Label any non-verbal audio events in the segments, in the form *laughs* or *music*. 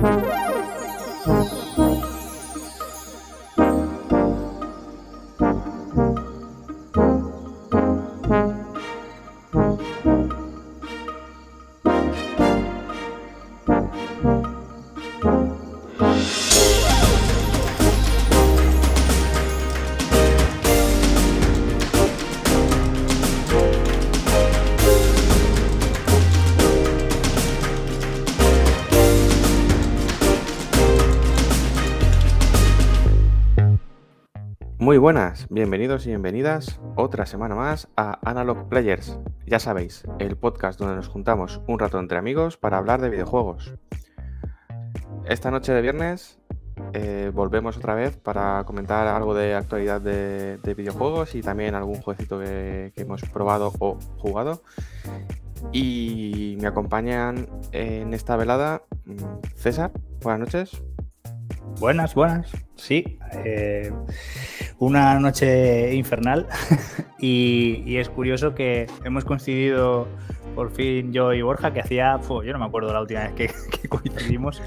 Muy bienvenidos y bienvenidas otra semana más a Analog Players. Ya sabéis, el podcast donde nos juntamos un rato entre amigos para hablar de videojuegos. Esta noche de viernes eh, volvemos otra vez para comentar algo de actualidad de, videojuegos y también algún jueguecito que, que, hemos probado o jugado. Y me acompañan en esta velada mm, César, buenas noches. Buenas, buenas. Sí, eh, una noche infernal *laughs* y, es curioso que hemos coincidido por fin yo y Borja, que hacía, yo no me acuerdo la última vez *laughs* que, coincidimos,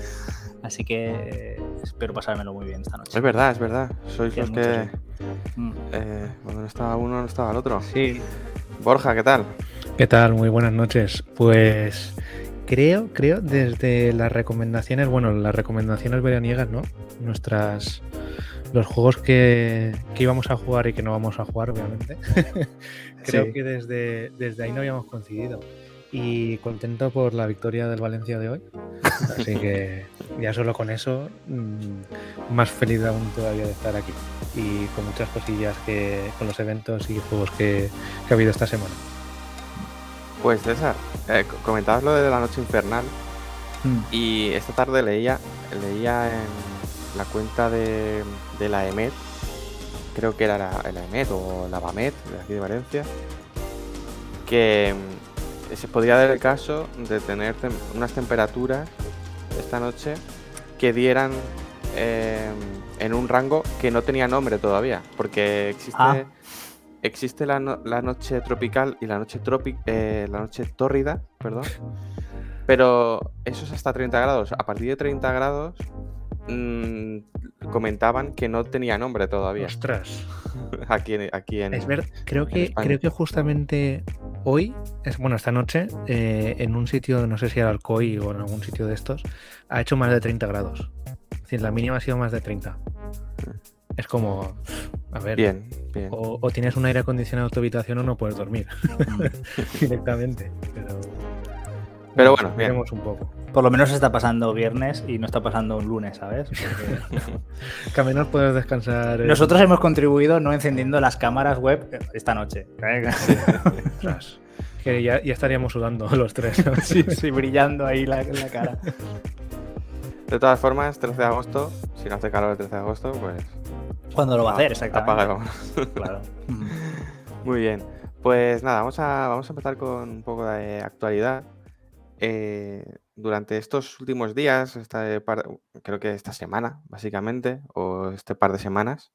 así que eh, espero pasármelo muy bien esta noche. Es verdad, es verdad. Sois los que... Mm. Eh, cuando no estaba uno, no estaba el otro. Sí. Borja, ¿qué tal? ¿Qué tal? Muy buenas noches. Pues creo, creo, desde las recomendaciones, bueno, las recomendaciones veraniegas, ¿no? Nuestras. Los juegos que, íbamos a jugar y que no vamos a jugar, obviamente. *laughs* creo que desde, desde ahí no habíamos coincidido. Y contento por la victoria del Valencia de hoy. *laughs* Así que ya solo con eso, mm, más feliz aún todavía de estar aquí. Y con muchas cosillas que con los eventos y juegos que ha habido esta semana. Pues César, eh, comentabas lo de la noche infernal hmm. y esta tarde leía, leía en la cuenta de, la EMET, creo que era la, EMET o la BAMET de aquí de Valencia, que mm, se podría dar el caso de tener unas temperaturas esta noche que dieran em, en un rango que no tenía nombre todavía, porque existe... Ah existe la, noche tropical y la noche, eh, la noche tórrida, perdón. Pero eso es hasta 30 grados. A partir de 30 grados mm, comentaban que no tenía nombre todavía. Ostras. *laughs* aquí, aquí en. Es ver, creo que, creo que justamente hoy, es, bueno, esta noche, eh, en un sitio, no sé si era Alcoy o en algún sitio de estos, ha hecho más de 30 grados. Es decir, la mínima ha sido más de 30. Es como, a ver, bien, bien. O, tienes un aire acondicionado en tu habitación o no puedes dormir *laughs* directamente. Pero, pero bueno, bien. un poco. Por lo menos está pasando viernes y no está pasando un lunes, ¿sabes? *laughs* que al menos puedes descansar. Eh. Nosotros hemos contribuido no encendiendo las cámaras web esta noche. que ya, estaríamos sudando los tres. *laughs* sí, sí, brillando ahí la, la cara. De todas formas, 13 de agosto, si no hace calor el 13 de agosto, pues cuando lo va a hacer, exactamente. Apágalo. claro. *laughs* Muy bien. Pues nada, vamos a, vamos a empezar con un poco de actualidad. Eh, durante estos últimos días, creo que esta semana, básicamente, o este par de semanas,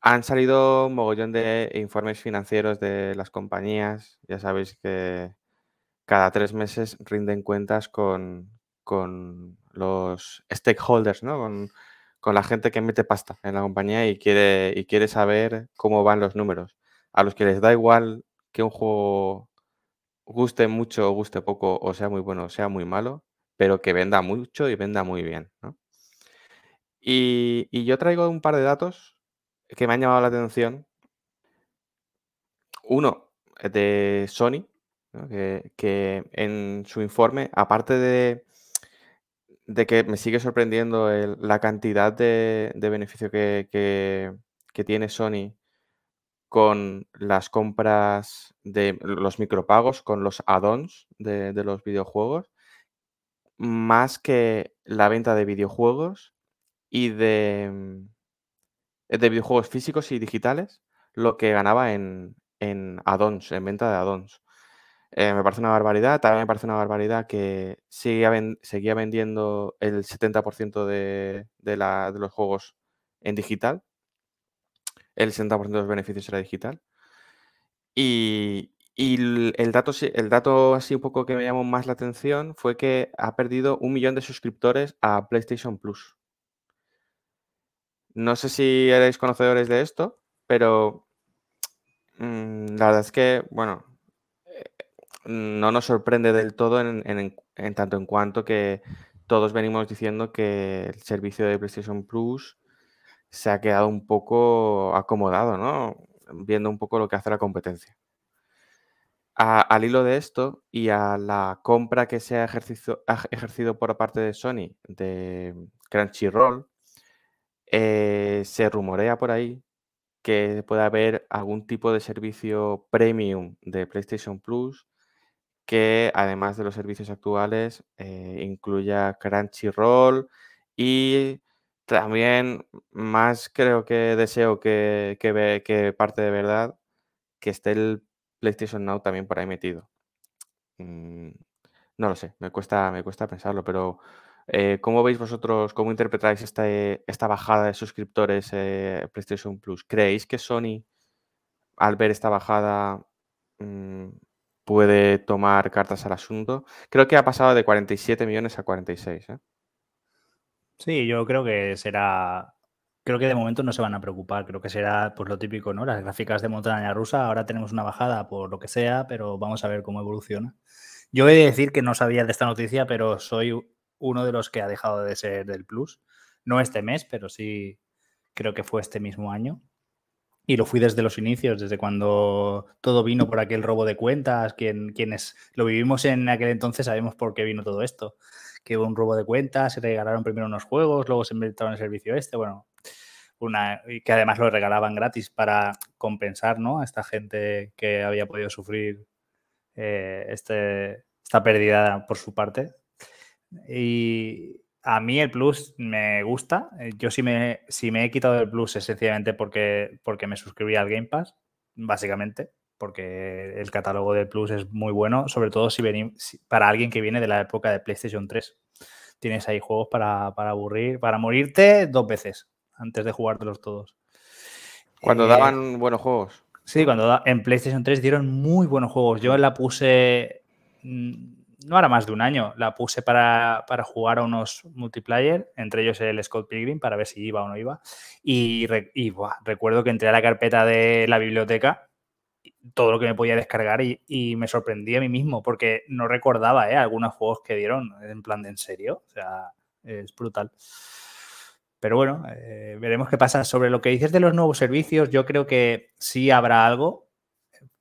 han salido un mogollón de informes financieros de las compañías. Ya sabéis que cada tres meses rinden cuentas con, con los stakeholders, ¿no? Con, con la gente que mete pasta en la compañía y quiere, y quiere saber cómo van los números. A los que les da igual que un juego guste mucho o guste poco, o sea muy bueno o sea muy malo, pero que venda mucho y venda muy bien. Y, yo traigo un par de datos que me han llamado la atención. Uno de Sony, que en su informe, aparte de de que me sigue sorprendiendo la cantidad de, beneficio que, tiene Sony con las compras de los micropagos, con los add-ons de, los videojuegos, más que la venta de videojuegos y de, mm, de videojuegos físicos y digitales, lo que ganaba en, en add-ons, en venta de add-ons. Eh, me parece una barbaridad. También me parece una barbaridad que seguía, seguía vendiendo el 70% de, de, de los juegos en digital. El 60% de los beneficios era digital. Y, Y el, dato, el dato así un poco que me llamó más la atención fue que ha perdido un millón de suscriptores a PlayStation Plus. No sé si erais conocedores de esto, pero mm, la verdad es que, bueno, no nos sorprende del todo en, tanto en cuanto que todos venimos diciendo que el servicio de PlayStation Plus se ha quedado un poco acomodado, ¿no? Viendo un poco lo que hace la competencia al hilo de esto y a la compra que se ha ejercido, por parte de Sony de Crunchyroll, eh, se rumorea por ahí que puede haber algún tipo de servicio premium de PlayStation Plus que además de los servicios actuales eh, incluya Crunchyroll y también más creo que deseo que, que, que parte de verdad que esté el PlayStation Now también por ahí metido. Mm, no lo sé, me cuesta, me cuesta pensarlo, pero eh, ¿cómo veis vosotros, cómo interpretáis esta, esta bajada de suscriptores eh, PlayStation Plus? ¿Creéis que Sony, al ver esta bajada, mm, puede tomar cartas al asunto? Creo que ha pasado de 47 millones a 46. ¿eh? Sí, yo creo que será creo que de momento no se van a preocupar. Creo que será pues lo típico, ¿no? Las gráficas de montaña rusa. Ahora tenemos una bajada por lo que sea, pero vamos a ver cómo evoluciona. Yo he de decir que no sabía de esta noticia, pero soy uno de los que ha dejado de ser del Plus. No este mes, pero sí creo que fue este mismo año. Y lo fui desde los inicios, desde cuando todo vino por aquel robo de cuentas. Quien, quienes lo vivimos en aquel entonces sabemos por qué vino todo esto. Que hubo un robo de cuentas, se regalaron primero unos juegos, luego se inventaron el servicio este. Bueno, una, que además lo regalaban gratis para compensar ¿no? a esta gente que había podido sufrir eh, este, esta pérdida por su parte. Y a mí el Plus me gusta. Eh, yo si me, si me he quitado el Plus es sencillamente porque, porque me suscribí al Game Pass, básicamente, porque el catálogo del Plus es muy bueno, sobre todo si, para alguien que viene de la época de PlayStation 3. Tienes ahí juegos para, para aburrir, para morirte dos veces antes de jugártelos todos. Cuando eh, daban buenos juegos. Sí, cuando en PlayStation 3 dieron muy buenos juegos. Yo la puse, mm, no era más de un año, la puse para, jugar a unos multiplayer, entre ellos el Scott Pilgrim, para ver si iba o no iba. Y, recuerdo que entré a la carpeta de la biblioteca, todo lo que me podía descargar y, me sorprendí a mí mismo, porque no recordaba ¿eh? algunos juegos que dieron en plan de en serio. O sea, es brutal. Pero bueno, eh, veremos qué pasa. Sobre lo que dices de los nuevos servicios, yo creo que sí habrá algo.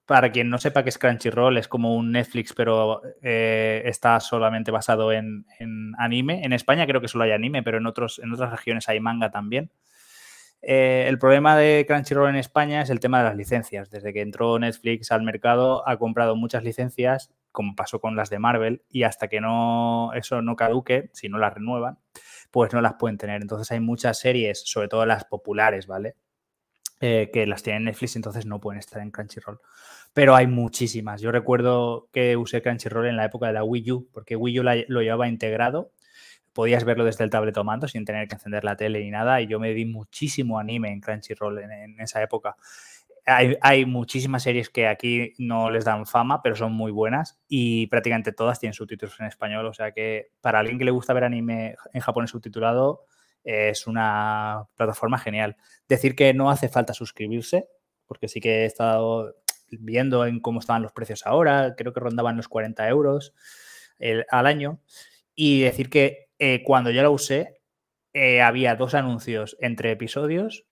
Para quien no sepa qué es Crunchyroll, es como un Netflix, pero eh, está solamente basado en, anime. En España creo que solo hay anime, pero en, otros, en otras regiones hay manga también. Eh, el problema de Crunchyroll en España es el tema de las licencias. Desde que entró Netflix al mercado, ha comprado muchas licencias, como pasó con las de Marvel, y hasta que no eso no caduque, si no las renuevan, pues no las pueden tener. Entonces hay muchas series, sobre todo las populares, ¿vale? Eh, que las tienen Netflix, entonces no pueden estar en Crunchyroll. Pero hay muchísimas. Yo recuerdo que usé Crunchyroll en la época de la Wii U, porque Wii U lo llevaba integrado. Podías verlo desde el tablet mando sin tener que encender la tele ni nada. Y yo me vi muchísimo anime en Crunchyroll en esa época hay, muchísimas series que aquí no les dan fama, pero son muy buenas y prácticamente todas tienen subtítulos en español. O sea que para alguien que le gusta ver anime en japonés subtitulado, es una plataforma genial. Decir que no hace falta suscribirse, porque sí que he estado viendo en cómo estaban los precios ahora, creo que rondaban los 40 euros al año. Y decir que eh, cuando yo la usé, eh, había dos anuncios entre episodios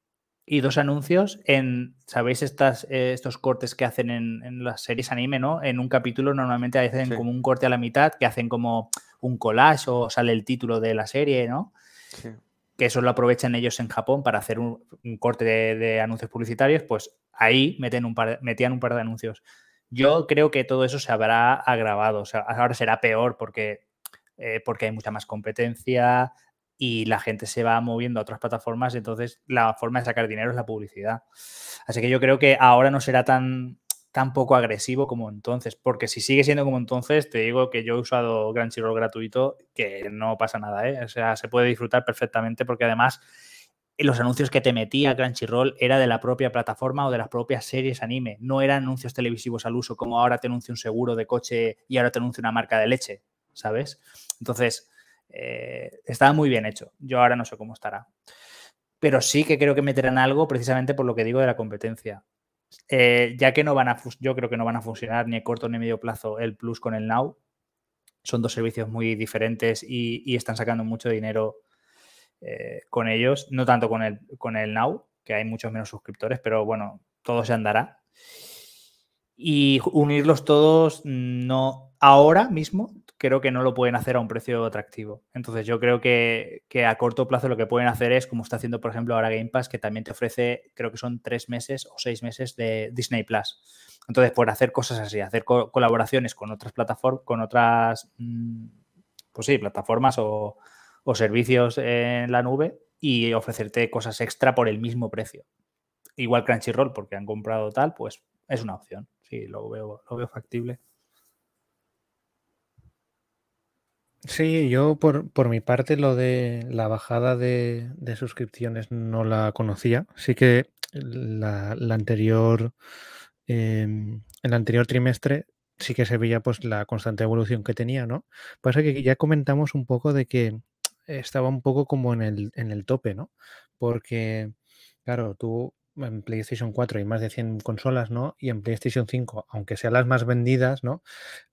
y dos anuncios en, ¿sabéis estas, eh, estos cortes que hacen en, las series anime, ¿no? En un capítulo normalmente hacen como un corte a la mitad, que hacen como un collage o sale el título de la serie, ¿no? Que eso lo aprovechan ellos en Japón para hacer un, corte de, anuncios publicitarios, pues ahí meten un par, metían un par de anuncios. Yo creo que todo eso se habrá agravado, o sea, ahora será peor porque, eh, porque hay mucha más competencia, y la gente se va moviendo a otras plataformas, entonces la forma de sacar dinero es la publicidad. Así que yo creo que ahora no será tan, tan poco agresivo como entonces, porque si sigue siendo como entonces, te digo que yo he usado Crunchyroll gratuito, que no pasa nada, ¿eh? o sea, se puede disfrutar perfectamente porque además los anuncios que te metía Crunchyroll era de la propia plataforma o de las propias series anime, no eran anuncios televisivos al uso, como ahora te anuncia un seguro de coche y ahora te anuncia una marca de leche, ¿sabes? Entonces, eh, estaba muy bien hecho. Yo ahora no sé cómo estará. Pero sí que creo que meterán algo precisamente por lo que digo de la competencia. Eh, ya que no van a, yo creo que no van a funcionar ni a corto ni medio plazo el Plus con el Now. Son dos servicios muy diferentes y están sacando mucho dinero eh, con ellos, no tanto con el, con el Now, que hay muchos menos suscriptores, pero bueno, todo se andará. Y unirlos todos, no, ahora mismo creo que no lo pueden hacer a un precio atractivo. Entonces yo creo que, a corto plazo lo que pueden hacer es, como está haciendo por ejemplo ahora Game Pass, que también te ofrece, creo que son tres meses o seis meses de Disney Plus. Entonces, por hacer cosas así, hacer colaboraciones con otras plataformas, con otras, mm, pues sí, plataformas o, o servicios en la nube y ofrecerte cosas extra por el mismo precio. Igual Crunchyroll, porque han comprado tal, pues es una opción. Sí, lo veo, lo veo factible. Sí, yo por, mi parte lo de la bajada de, suscripciones no la conocía. Sí que la, anterior, em, el anterior trimestre sí que se veía pues la constante evolución que tenía, ¿no? Pasa que ya comentamos un poco de que estaba un poco como en el, en el tope, ¿no? Porque, claro, tú en PlayStation 4 hay más de 100 consolas, ¿no? Y en PlayStation 5, aunque sean las más vendidas, ¿no?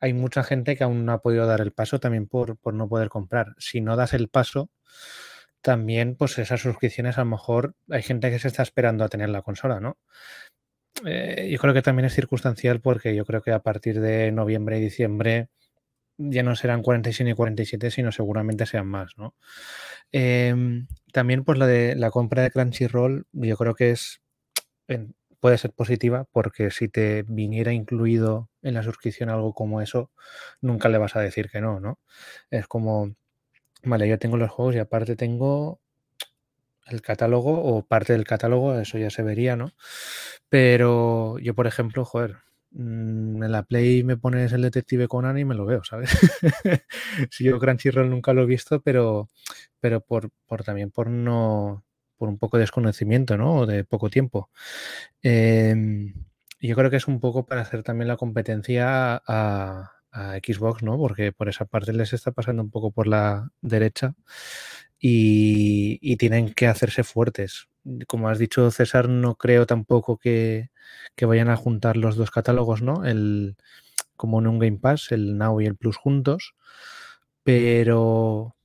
Hay mucha gente que aún no ha podido dar el paso también por, por no poder comprar. Si no das el paso, también, pues esas suscripciones a lo mejor hay gente que se está esperando a tener la consola, ¿no? Eh, yo creo que también es circunstancial porque yo creo que a partir de noviembre y diciembre ya no serán 46 ni 47, sino seguramente sean más, ¿no? Em, también pues la de la compra de Crunchyroll yo creo que es puede ser positiva porque si te viniera incluido en la suscripción algo como eso, nunca le vas a decir que no, ¿no? Es como, vale, yo tengo los juegos y aparte tengo el catálogo o parte del catálogo, eso ya se vería, ¿no? Pero yo, por ejemplo, joder, Mm, en la Play me pones el detective Conan y me lo veo, ¿sabes? *laughs* si yo Crunchyroll nunca lo he visto, pero, pero por, por también por no por un poco de desconocimiento, ¿no? O de poco tiempo. Em, yo creo que es un poco para hacer también la competencia a, Xbox, ¿no? Porque por esa parte les está pasando un poco por la derecha y, tienen que hacerse fuertes como has dicho, César, no creo tampoco que, vayan a juntar los dos catálogos, ¿no? El, como en un Game Pass, el Now y el Plus juntos, pero,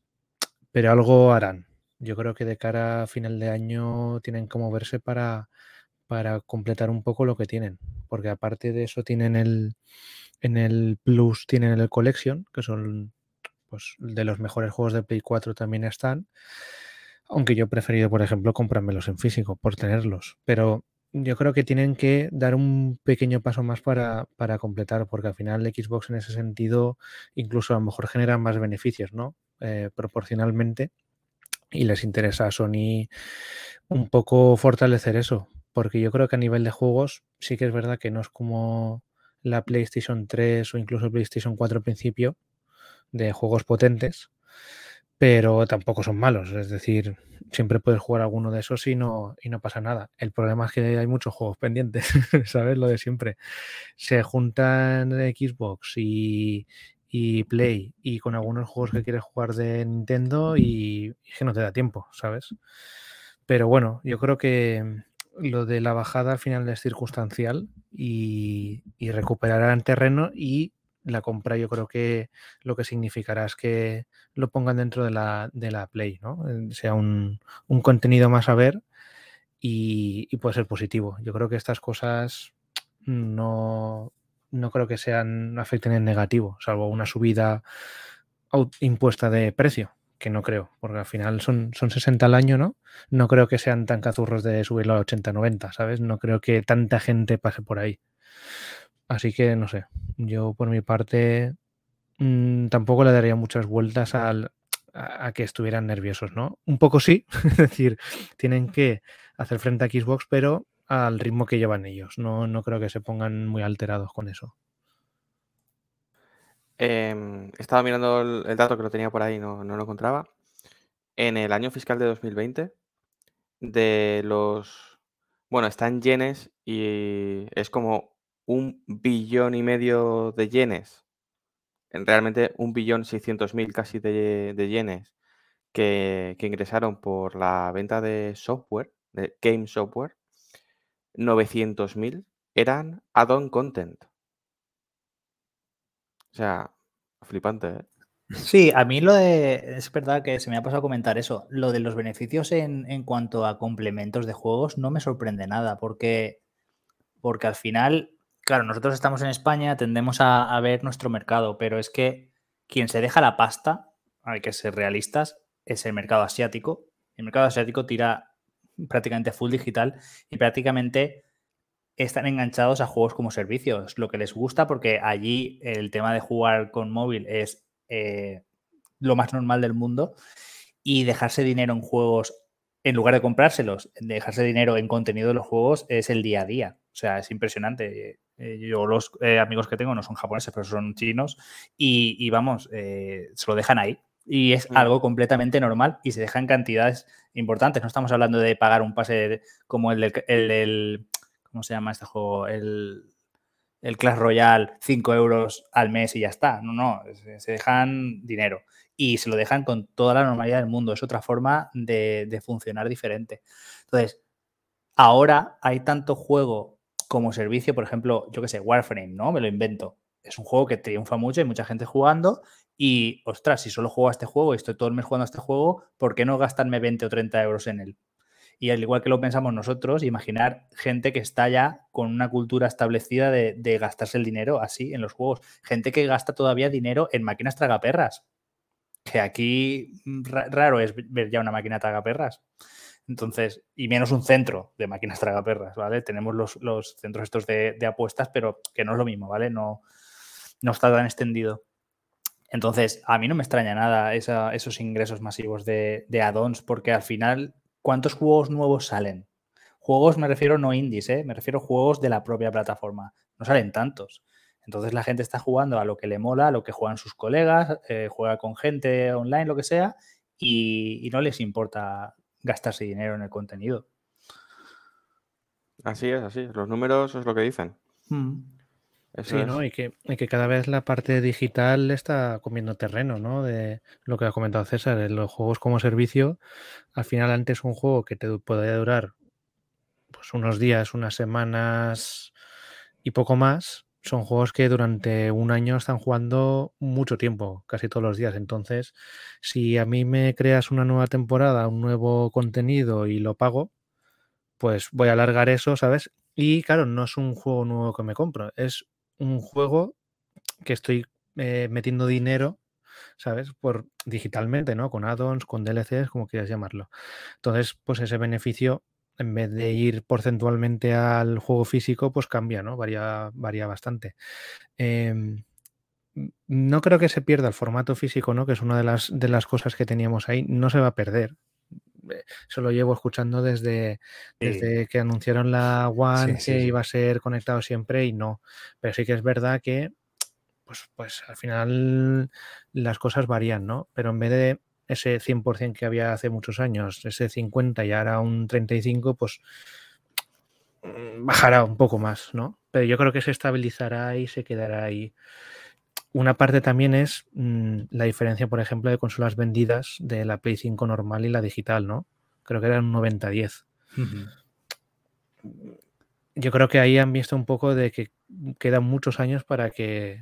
pero algo harán. Yo creo que de cara a final de año tienen que moverse para, para completar un poco lo que tienen, porque aparte de eso tienen el, en el Plus tienen el Collection, que son pues, de los mejores juegos de Play 4 también están. Aunque yo he preferido, por ejemplo, comprármelos en físico por tenerlos. Pero yo creo que tienen que dar un pequeño paso más para, completar, porque al final Xbox en ese sentido incluso a lo mejor genera más beneficios, ¿no? Eh, proporcionalmente. Y les interesa a Sony un poco fortalecer eso, porque yo creo que a nivel de juegos sí que es verdad que no es como la PlayStation 3 o incluso PlayStation 4 al principio, de juegos potentes, pero tampoco son malos. Es decir, siempre puedes jugar alguno de esos y no, y no pasa nada. El problema es que hay muchos juegos pendientes, *laughs* ¿sabes? Lo de siempre. Se juntan Xbox y, Play y con algunos juegos que quieres jugar de Nintendo y, que no te da tiempo, ¿sabes? Pero bueno, yo creo que lo de la bajada al final es circunstancial y, y recuperarán terreno y la compra yo creo que lo que significará es que lo pongan dentro de la, de la Play, ¿no? Sea un, contenido más a ver y, puede ser positivo. Yo creo que estas cosas no, no creo que sean afecten en negativo, salvo una subida impuesta de precio, que no creo, porque al final son, son 60 al año, ¿no? No creo que sean tan cazurros de subirlo a 80-90, ¿sabes? No creo que tanta gente pase por ahí. Así que no sé, yo por mi parte mm, tampoco le daría muchas vueltas al, a, que estuvieran nerviosos, ¿no? Un poco sí, *laughs* es decir, tienen que hacer frente a Xbox, pero al ritmo que llevan ellos. No, no creo que se pongan muy alterados con eso. Em, estaba mirando el, dato que lo tenía por ahí, no, no lo encontraba. En el año fiscal de 2020, de los... Bueno, está en yenes y es como un billón y medio de yenes. Realmente un billón seiscientos mil casi de, yenes que, que, ingresaron por la venta de software, de game software. 900.000 eran add-on content. O sea, flipante, ¿eh? Sí, a mí lo de. Es verdad que se me ha pasado a comentar eso. Lo de los beneficios en, en cuanto a complementos de juegos no me sorprende nada, porque, porque al final, claro, nosotros estamos en España, tendemos a, ver nuestro mercado, pero es que quien se deja la pasta, hay que ser realistas, es el mercado asiático. El mercado asiático tira prácticamente full digital y prácticamente están enganchados a juegos como servicios, lo que les gusta porque allí el tema de jugar con móvil es eh, lo más normal del mundo y dejarse dinero en juegos, en lugar de comprárselos, dejarse dinero en contenido de los juegos es el día a día. O sea, es impresionante. Eh, yo los eh, amigos que tengo no son japoneses, pero son chinos y, vamos, se lo dejan ahí. Y es mm. algo completamente normal y se dejan cantidades importantes. No estamos hablando de pagar un pase como el del, el ¿cómo se llama este juego? El, el Clash Royale 5 euros al mes y ya está. No, no, se dejan dinero y se lo dejan con toda la normalidad del mundo. Es otra forma de, funcionar diferente. Entonces, ahora hay tanto juego como servicio, por ejemplo, yo que sé, Warframe, ¿no? Me lo invento. Es un juego que triunfa mucho, hay mucha gente jugando y, ostras, si solo juego a este juego y estoy todo el mes jugando a este juego, ¿por qué no gastarme 20 o 30 euros en él? Y al igual que lo pensamos nosotros, imaginar gente que está ya con una cultura establecida de, gastarse el dinero así en los juegos. Gente que gasta todavía dinero en máquinas tragaperras. Que aquí raro es ver ya una máquina tragaperras. Entonces, y menos un centro de máquinas tragaperras, ¿vale? Tenemos los, centros estos de, apuestas, pero que no es lo mismo, ¿vale? No, no está tan extendido. Entonces, a mí no me extraña nada esos ingresos masivos de, de add-ons, porque al final ¿cuántos juegos nuevos salen? Juegos me refiero no indies, ¿eh? me refiero a juegos de la propia plataforma. No salen tantos. Entonces la gente está jugando a lo que le mola, a lo que juegan sus colegas, eh, juega con gente online, lo que sea, y, no les importa gastarse dinero en el contenido. Así es, así Los números es lo que dicen. Mm sí, ¿no? Y que, que, cada vez la parte digital está comiendo terreno, ¿no? De lo que ha comentado César, los juegos como servicio, al final antes un juego que te podía durar pues unos días, unas semanas y poco más, son juegos que durante un año están jugando mucho tiempo, casi todos los días. Entonces, si a mí me creas una nueva temporada, un nuevo contenido y lo pago, pues voy a alargar eso, ¿sabes? Y claro, no es un juego nuevo que me compro, es un juego que estoy eh, metiendo dinero, ¿sabes? Por digitalmente, ¿no? Con add-ons, con DLCs, como quieras llamarlo. Entonces, pues ese beneficio, en vez de ir porcentualmente al juego físico, pues cambia, ¿no? Varía, varía bastante. Em, no creo que se pierda el formato físico, ¿no? Que es una de las, de las cosas que teníamos ahí. No se va a perder. Eh, eso lo llevo escuchando desde, desde que anunciaron la One que iba a ser conectado siempre y no. Pero sí que es verdad que, pues, pues al final las cosas varían, ¿no? Pero en vez de ese 100% que había hace muchos años, ese 50 y ahora un 35, pues mm, bajará un poco más, ¿no? Pero yo creo que se estabilizará y se quedará ahí una parte también es mm, la diferencia, por ejemplo, de consolas vendidas de la Play 5 normal y la digital, ¿no? Creo que eran un 90-10. Yo creo que ahí han visto un poco de que quedan muchos años para que,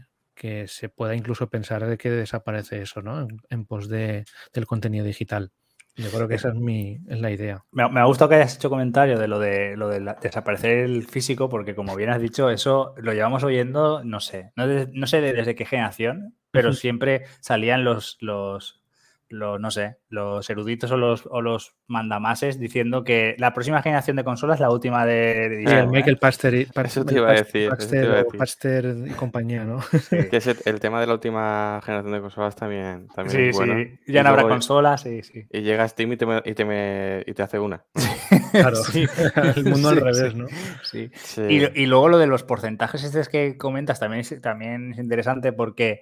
se pueda incluso pensar de que desaparece eso, ¿no? En, pos de, del contenido digital. Yo creo que esa es, mi, es la idea. Me, ha gustado que hayas hecho comentario de lo de lo de desaparecer el físico, porque como bien has dicho, eso lo llevamos oyendo, no sé, no, sé desde qué generación, pero siempre salían los, los los, no sé, los eruditos o los, o los mandamases diciendo que la próxima generación de consolas es la última de, Michael Paster, y, eso te iba a decir, Paster, y compañía, ¿no? *laughs* Que es el, tema de la última generación de consolas también, también sí, bueno. Sí, ya no habrá consolas, sí, sí. Y llega Steam y te, y te, y te hace una. *laughs* claro, sí. *laughs* el mundo al revés, ¿no? Sí. Y, y, luego lo de los porcentajes estos que comentas también es, también es interesante porque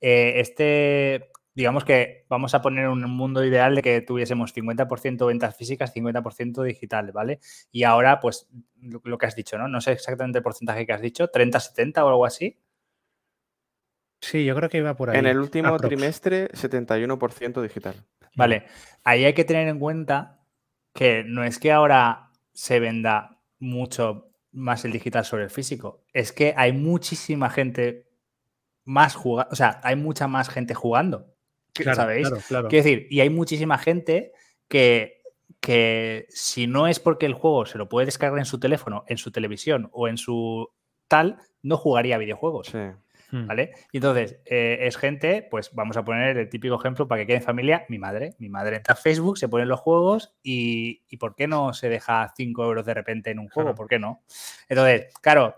eh, este digamos que vamos a poner un mundo ideal de que tuviésemos 50% ventas físicas, 50% digital, ¿vale? Y ahora, pues, lo que has dicho, ¿no? No sé exactamente el porcentaje que has dicho, 30-70 o algo así. Sí, yo creo que iba por ahí. En el último trimestre, 71% digital. Vale, ahí hay que tener en cuenta que no es que ahora se venda mucho más el digital sobre el físico, es que hay muchísima gente más jugando, o sea, hay mucha más gente jugando, ¿sabéis? Quiero decir, y hay muchísima gente que, que si no es porque el juego se lo puede descargar en su teléfono, en su televisión o en su tal, no jugaría videojuegos. Sí. Hmm. ¿Vale? Y entonces, eh, es gente, pues vamos a poner el típico ejemplo para que quede en familia, mi madre. Mi madre entra a Facebook, se ponen los juegos y, y ¿por qué no se deja 5 euros de repente en un juego? ¿Por qué no? Entonces, claro,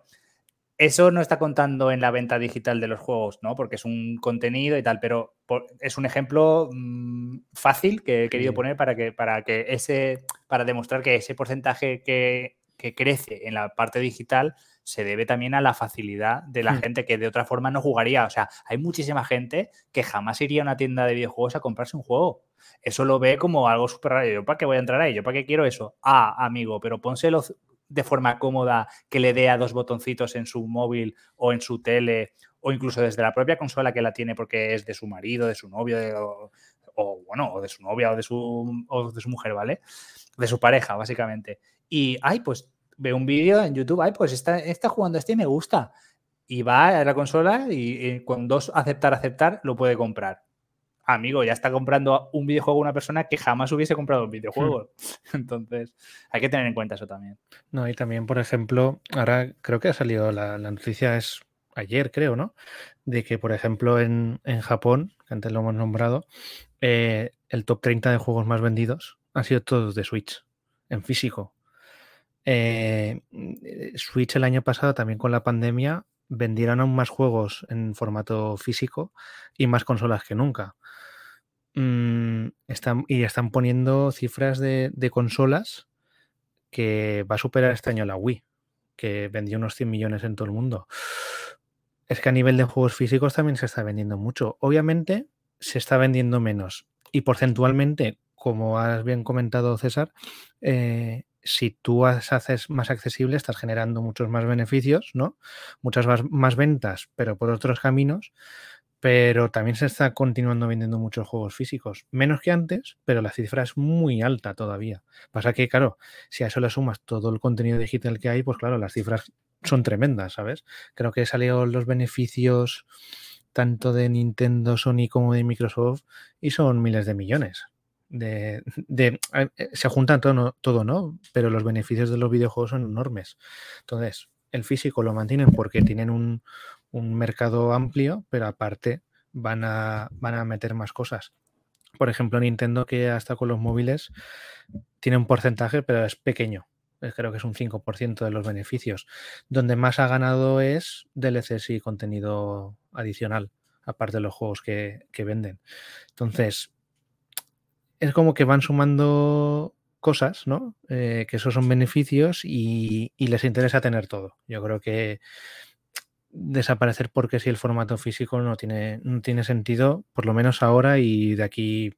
eso no está contando en la venta digital de los juegos, ¿no? Porque es un contenido y tal, pero es un ejemplo mm, fácil que he querido poner para que, para que ese, para demostrar que ese porcentaje que, que crece en la parte digital se debe también a la facilidad de la hmm. gente que de otra forma no jugaría. O sea, hay muchísima gente que jamás iría a una tienda de videojuegos a comprarse un juego. Eso lo ve como algo súper raro. ¿Yo para qué voy a entrar ahí? ¿Yo para qué quiero eso? Ah, amigo, pero pónselo de forma cómoda que le dé a dos botoncitos en su móvil o en su tele o incluso desde la propia consola que la tiene porque es de su marido, de su novio o, bueno, o de su novia o de su, o de su mujer, ¿vale? De su pareja, básicamente. Y, ay, pues ve un vídeo en YouTube, ay, pues está, está jugando este y me gusta. Y va a la consola y, con dos aceptar, aceptar, lo puede comprar. Amigo, ya está comprando un videojuego una persona que jamás hubiese comprado un videojuego. Hmm. *laughs* Entonces, hay que tener en cuenta eso también. No, y también, por ejemplo, ahora creo que ha salido la, noticia, es ayer, creo, ¿no? De que, por ejemplo, en, Japón, que antes lo hemos nombrado, eh, el top 30 de juegos más vendidos han sido todos de Switch, en físico. Eh, Switch el año pasado, también con la pandemia, vendieron aún más juegos en formato físico y más consolas que nunca. Mm, están, y están poniendo cifras de, consolas que va a superar este año la Wii, que vendió unos 100 millones en todo el mundo. Es que a nivel de juegos físicos también se está vendiendo mucho. Obviamente se está vendiendo menos. Y porcentualmente, como has bien comentado César, eh, si tú haces más accesible, estás generando muchos más beneficios, ¿no? Muchas más, ventas, pero por otros caminos. Pero también se está continuando vendiendo muchos juegos físicos. Menos que antes, pero la cifra es muy alta todavía. Pasa que, claro, si a eso le sumas todo el contenido digital que hay, pues claro, las cifras son tremendas, ¿sabes? Creo que salieron los beneficios tanto de Nintendo, Sony como de Microsoft y son miles de millones de, eh, se juntan todo, todo, ¿no? Pero los beneficios de los videojuegos son enormes. Entonces, el físico lo mantienen porque tienen un, mercado amplio, pero aparte van a, van a meter más cosas. Por ejemplo, Nintendo, que hasta con los móviles, tiene un porcentaje, pero es pequeño. Creo que es un 5% de los beneficios. Donde más ha ganado es DLCs y contenido adicional, aparte de los juegos que, que venden. Entonces, es como que van sumando cosas, ¿no? Eh, que esos son beneficios y, les interesa tener todo. Yo creo que desaparecer porque si el formato físico no tiene, no tiene sentido, por lo menos ahora y de aquí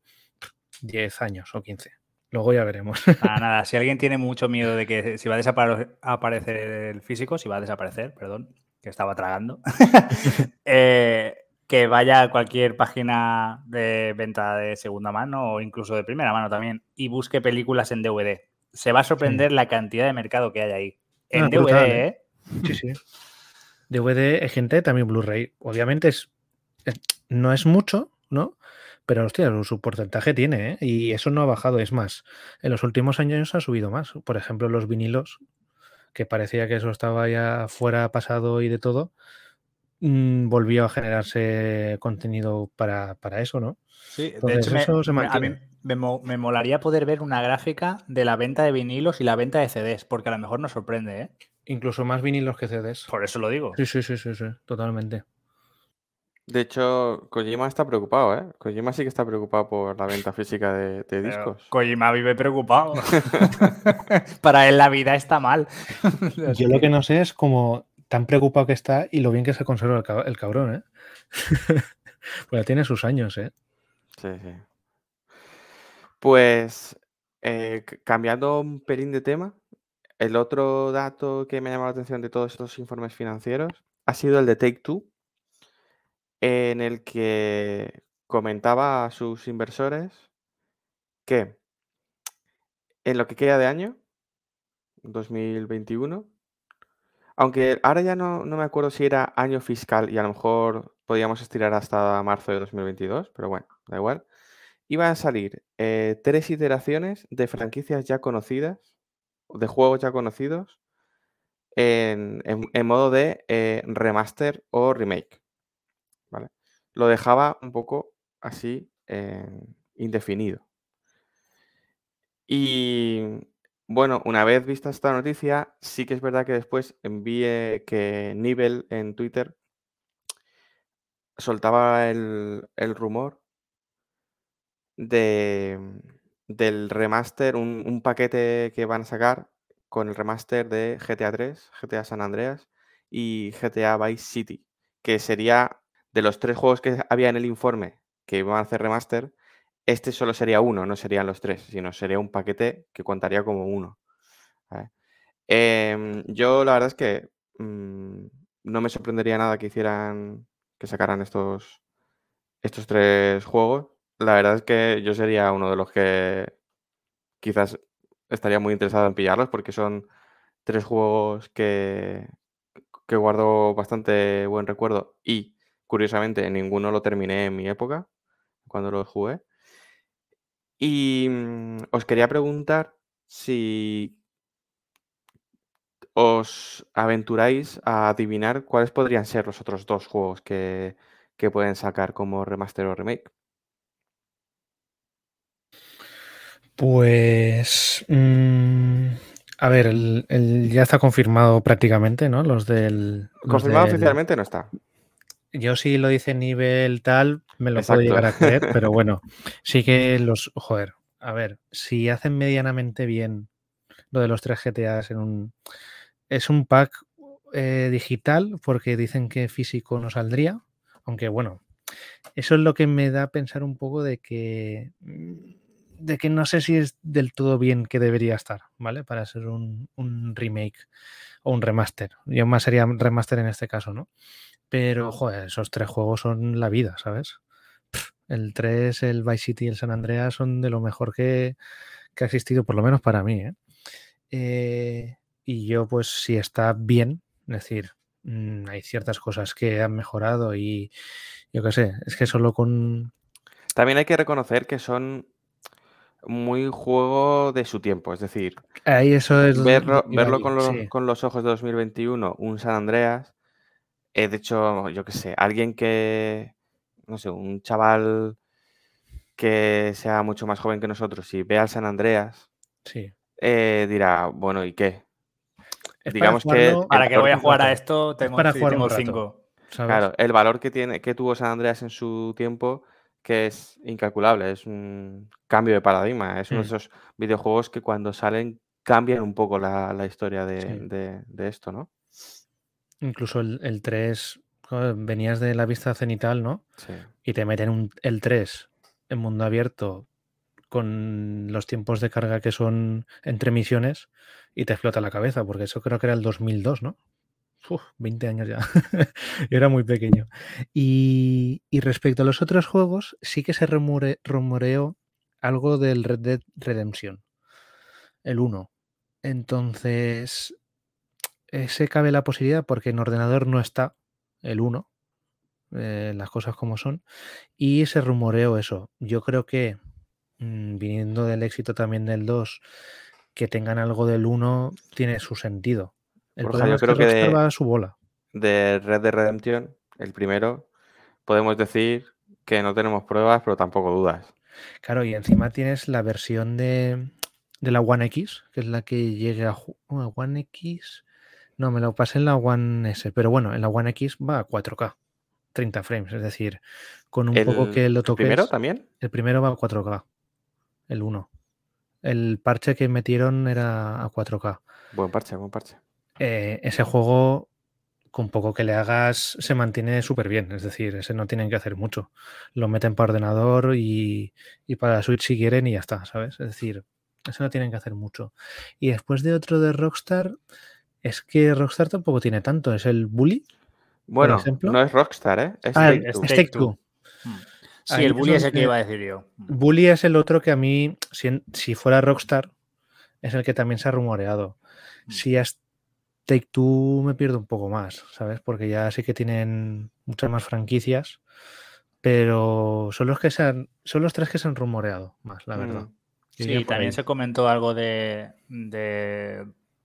10 años o 15. Luego ya veremos. Nada, *laughs* nada, si alguien tiene mucho miedo de que si va a desaparecer el físico, si va a desaparecer, perdón, que estaba tragando, *laughs* eh, que vaya a cualquier página de venta de segunda mano o incluso de primera mano también y busque películas en DVD. Se va a sorprender la cantidad de mercado que hay ahí. En DVD, ah, ¿eh? ¿eh? Sí, sí. *laughs* DVD, gente, también Blu-ray. Obviamente es, no es mucho, ¿no? Pero hostia, su porcentaje tiene, ¿eh? Y eso no ha bajado, es más. En los últimos años ha subido más. Por ejemplo, los vinilos, que parecía que eso estaba ya fuera pasado y de todo, Mm, volvió a generarse contenido para, eso, ¿no? Sí, de hecho, me, a mí me, molaría poder ver una gráfica de la venta de vinilos y la venta de CDs, porque a lo mejor nos sorprende, ¿eh? Incluso más vinilos que CDs. Por eso lo digo. Sí, sí, sí, sí, sí, totalmente. De hecho, Kojima está preocupado, ¿eh? Kojima sí que está preocupado por la venta física de, discos. Kojima vive preocupado. *laughs* *laughs* Para él la vida está mal. *laughs* Yo lo que no sé es cómo tan preocupado que está y lo bien que se conserva el, cabrón, ¿eh? pues tiene sus años, ¿eh? Sí, sí. Pues eh, cambiando un pelín de tema, el otro dato que me ha llamado la atención de todos estos informes financieros ha sido el de Take Two, en el que comentaba a sus inversores que en lo que queda de año, 2021, aunque ahora ya no, no me acuerdo si era año fiscal y a lo mejor podíamos estirar hasta marzo de 2022, pero bueno, da igual. Iban a salir eh, tres iteraciones de franquicias ya conocidas, de juegos ya conocidos, en, modo de eh, remaster o remake. ¿vale? Lo dejaba un poco así indefinido. Y bueno, una vez vista esta noticia, sí que es verdad que después envié que Nivel en Twitter soltaba el, el rumor de, del remaster, un, paquete que van a sacar con el remaster de GTA 3, GTA San Andreas y GTA Vice City, que sería de los tres juegos que había en el informe que iban a hacer remaster, este solo sería uno, no serían los tres, sino sería un paquete que contaría como uno. Em, yo la verdad es que mm, no me sorprendería nada que hicieran, que sacaran estos, estos tres juegos la verdad es que yo sería uno de los que quizás estaría muy interesado en pillarlos porque son tres juegos que, que guardo bastante buen recuerdo y curiosamente ninguno lo terminé en mi época cuando lo jugué. Y mm, os quería preguntar si os aventuráis a adivinar cuáles podrían ser los otros dos juegos que, que pueden sacar como remaster o remake. Pues. Mm, a ver, el, ya está confirmado prácticamente, ¿no? Los del. Confirmado oficialmente no está. Yo sí lo dice nivel tal, me lo puedo llegar a creer, pero bueno, *laughs* sí que los. Joder, a ver, si hacen medianamente bien lo de los tres GTAs en un. Es un pack eh, digital porque dicen que físico no saldría, aunque bueno, eso es lo que me da a pensar un poco de que mm, de que no sé si es del todo bien que debería estar, ¿vale? Para ser un, remake o un remaster. Yo más sería remaster en este caso, ¿no? Pero, joder, esos tres juegos son la vida, ¿sabes? el 3, el Vice City y el San Andreas son de lo mejor que, ha existido, por lo menos para mí, ¿eh? ¿eh? y yo, pues, si está bien, es decir, mm, hay ciertas cosas que han mejorado y yo qué sé, es que solo con... También hay que reconocer que son muy juego de su tiempo. Es decir, Ahí eso es verlo, verlo con, los, con los ojos de 2021, un San Andreas. Eh, de hecho, yo qué sé, alguien que, no sé, un chaval que sea mucho más joven que nosotros y vea al San Andreas, sí. Eh, dirá, bueno, ¿y qué? Digamos que. Para que voy a jugar a esto, tengo, para jugar cinco. Claro, el valor que tiene, que tuvo San Andreas en su tiempo que es incalculable, es un cambio de paradigma, es uno de mm. esos videojuegos que cuando salen cambian un poco la, historia de, esto, ¿no? Incluso el, 3, venías de la vista cenital, ¿no? Sí. Y te meten un, el 3 en mundo abierto con los tiempos de carga que son entre misiones y te explota la cabeza, porque eso creo que era el 2002, ¿no? Uf, 20 años ya. *laughs* era muy pequeño. Y, respecto a los otros juegos, sí que se rumoreó algo del Red Dead Redemption. El 1. Entonces, se cabe la posibilidad porque en ordenador no está el 1. Eh, las cosas como son. Y se rumoreó eso. Yo creo que, mm, viniendo del éxito también del 2, que tengan algo del 1 tiene su sentido el yo creo que, de, su bola. De Red Dead Redemption, el primero, podemos decir que no tenemos pruebas, pero tampoco dudas. Claro, y encima tienes la versión de, la One X, que es la que llegue a, One X. No, me lo pasé en la One S, pero bueno, en la One X va a 4K, 30 frames, es decir, con un poco que lo toques. ¿El primero también? El primero va a 4K, el 1. El parche que metieron era a 4K. Buen parche, buen parche. Eh, ese juego con poco que le hagas se mantiene súper bien. Es decir, ese no tienen que hacer mucho. Lo meten para ordenador y, y, para Switch si quieren y ya está, ¿sabes? Es decir, eso no tienen que hacer mucho. Y después de otro de Rockstar, es que Rockstar tampoco tiene tanto. Es el Bully. Bueno, no es Rockstar, ¿eh? Es ah, Take, Two. Hmm. Sí, el Bully es el que iba a decir yo. Bully es el otro que a mí, si, si fuera Rockstar, es el que también se ha rumoreado. Hmm. Si es Take Two me pierdo un poco más, ¿sabes? Porque ya sí que tienen muchas más franquicias, pero son los que se han, son los tres que se han rumoreado más, la verdad. Hmm. Sí, también se comentó algo de,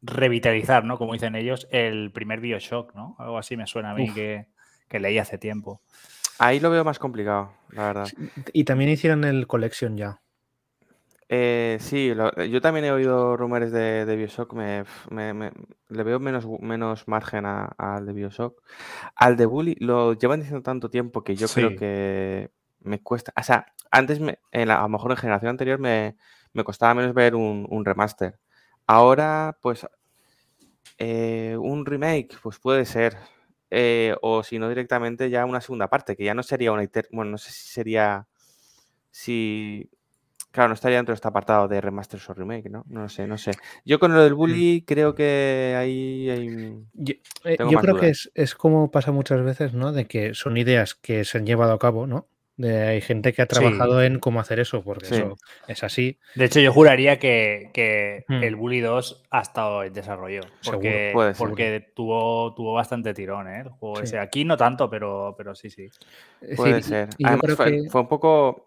revitalizar, ¿no? Como dicen ellos, el primer Bioshock, ¿no? Algo así me suena a mí que, leí hace tiempo. Ahí lo veo más complicado, la verdad. Y también hicieron el Collection ya. Eh, sí, yo también he oído rumores de, Bioshock. Me, le veo menos, menos margen al de Bioshock. Al de Bully lo llevan diciendo tanto tiempo que yo creo que me cuesta. O sea, antes, me, a lo mejor en generación anterior me, me costaba menos ver un, remaster. Ahora, pues, eh, un remake, pues puede ser. Eh, o si no, directamente ya una segunda parte, que ya no sería una... Bueno, no sé si sería... Si... Claro, no estaría dentro de este apartado de remasters o remake, ¿no? No sé, no sé. Yo con lo del mm. bully creo que ahí hay... Yo, eh, creo que es, es, como pasa muchas veces, ¿no? De que son ideas que se han llevado a cabo, ¿no? hay gente que ha trabajado en cómo hacer eso, porque eso es así. De hecho, yo juraría que, hmm. el Bully 2 ha estado en desarrollo. Porque, porque tuvo, tuvo bastante tirón, ¿eh? El juego ese. Aquí no tanto, pero, pero sí, sí. Puede ser. Además, fue, un poco.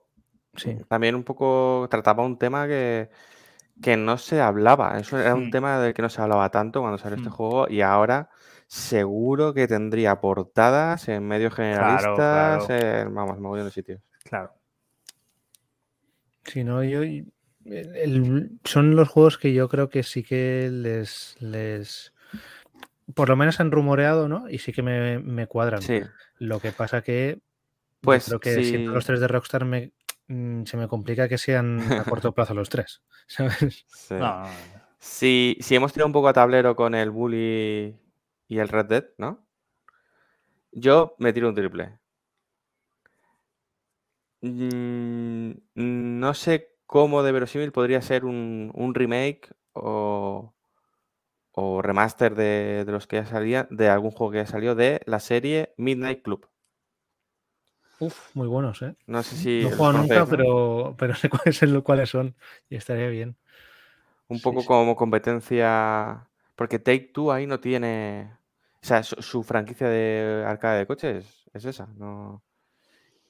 También un poco. Trataba un tema que, que no se hablaba. Eso era un hmm. tema del que no se hablaba tanto cuando salió este hmm. juego. Y ahora seguro que tendría portadas en medios generalistas, En, vamos, mogollón de sitios. Claro. Si no, yo. son los juegos que yo creo que sí que les. les por lo menos han rumoreado, ¿no? Y sí que me, cuadran. Sí. Lo que pasa que. Pues creo que si... los tres de Rockstar me, mm, se me complica que sean a *laughs* corto plazo los tres. *laughs* ¿Sabes? Sí. Si, hemos tirado un poco a tablero con el Bully y el Red Dead, ¿no? Yo me tiro un triple. Mm, no sé cómo de verosímil podría ser un, remake o, remaster de, los que ya salían, de algún juego que ya salió de la serie Midnight Club. Uf, muy buenos, ¿eh? No sé si. No he jugado nunca, pero, pero *laughs* sé cuáles, cuáles son y estaría bien. Un poco como competencia. Porque Take Two ahí no tiene. O sea, su, franquicia de arcade de coches es esa. No...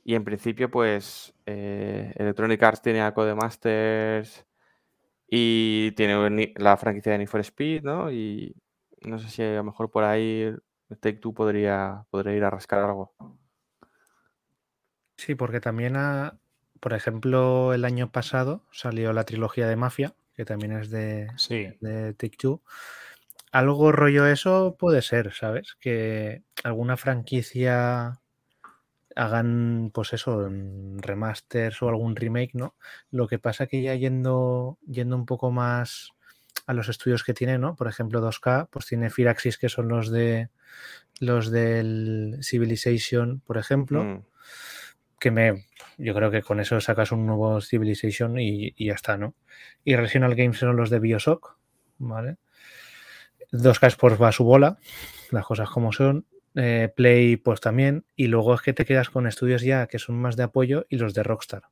Y en principio, pues eh, Electronic Arts tiene a Codemasters y tiene la franquicia de Need for Speed, ¿no? Y no sé si a lo mejor por ahí Take Two podría, podría ir a rascar algo. Sí, porque también, por ejemplo, el año pasado salió la trilogía de Mafia, que también es de, de Take Two algo rollo eso puede ser, ¿sabes? Que alguna franquicia hagan, pues eso, remasters o algún remake, ¿no? Lo que pasa que ya yendo, yendo un poco más a los estudios que tiene, ¿no? Por ejemplo, 2K, pues tiene Firaxis, que son los de los del Civilization, por ejemplo. Mm. Que me. Yo creo que con eso sacas un nuevo Civilization y, y ya está, ¿no? Y Regional Games son los de Bioshock, ¿vale? 2K Sports va a su bola, las cosas como son. Eh, Play, pues también. Y luego es que te quedas con estudios ya que son más de apoyo y los de Rockstar.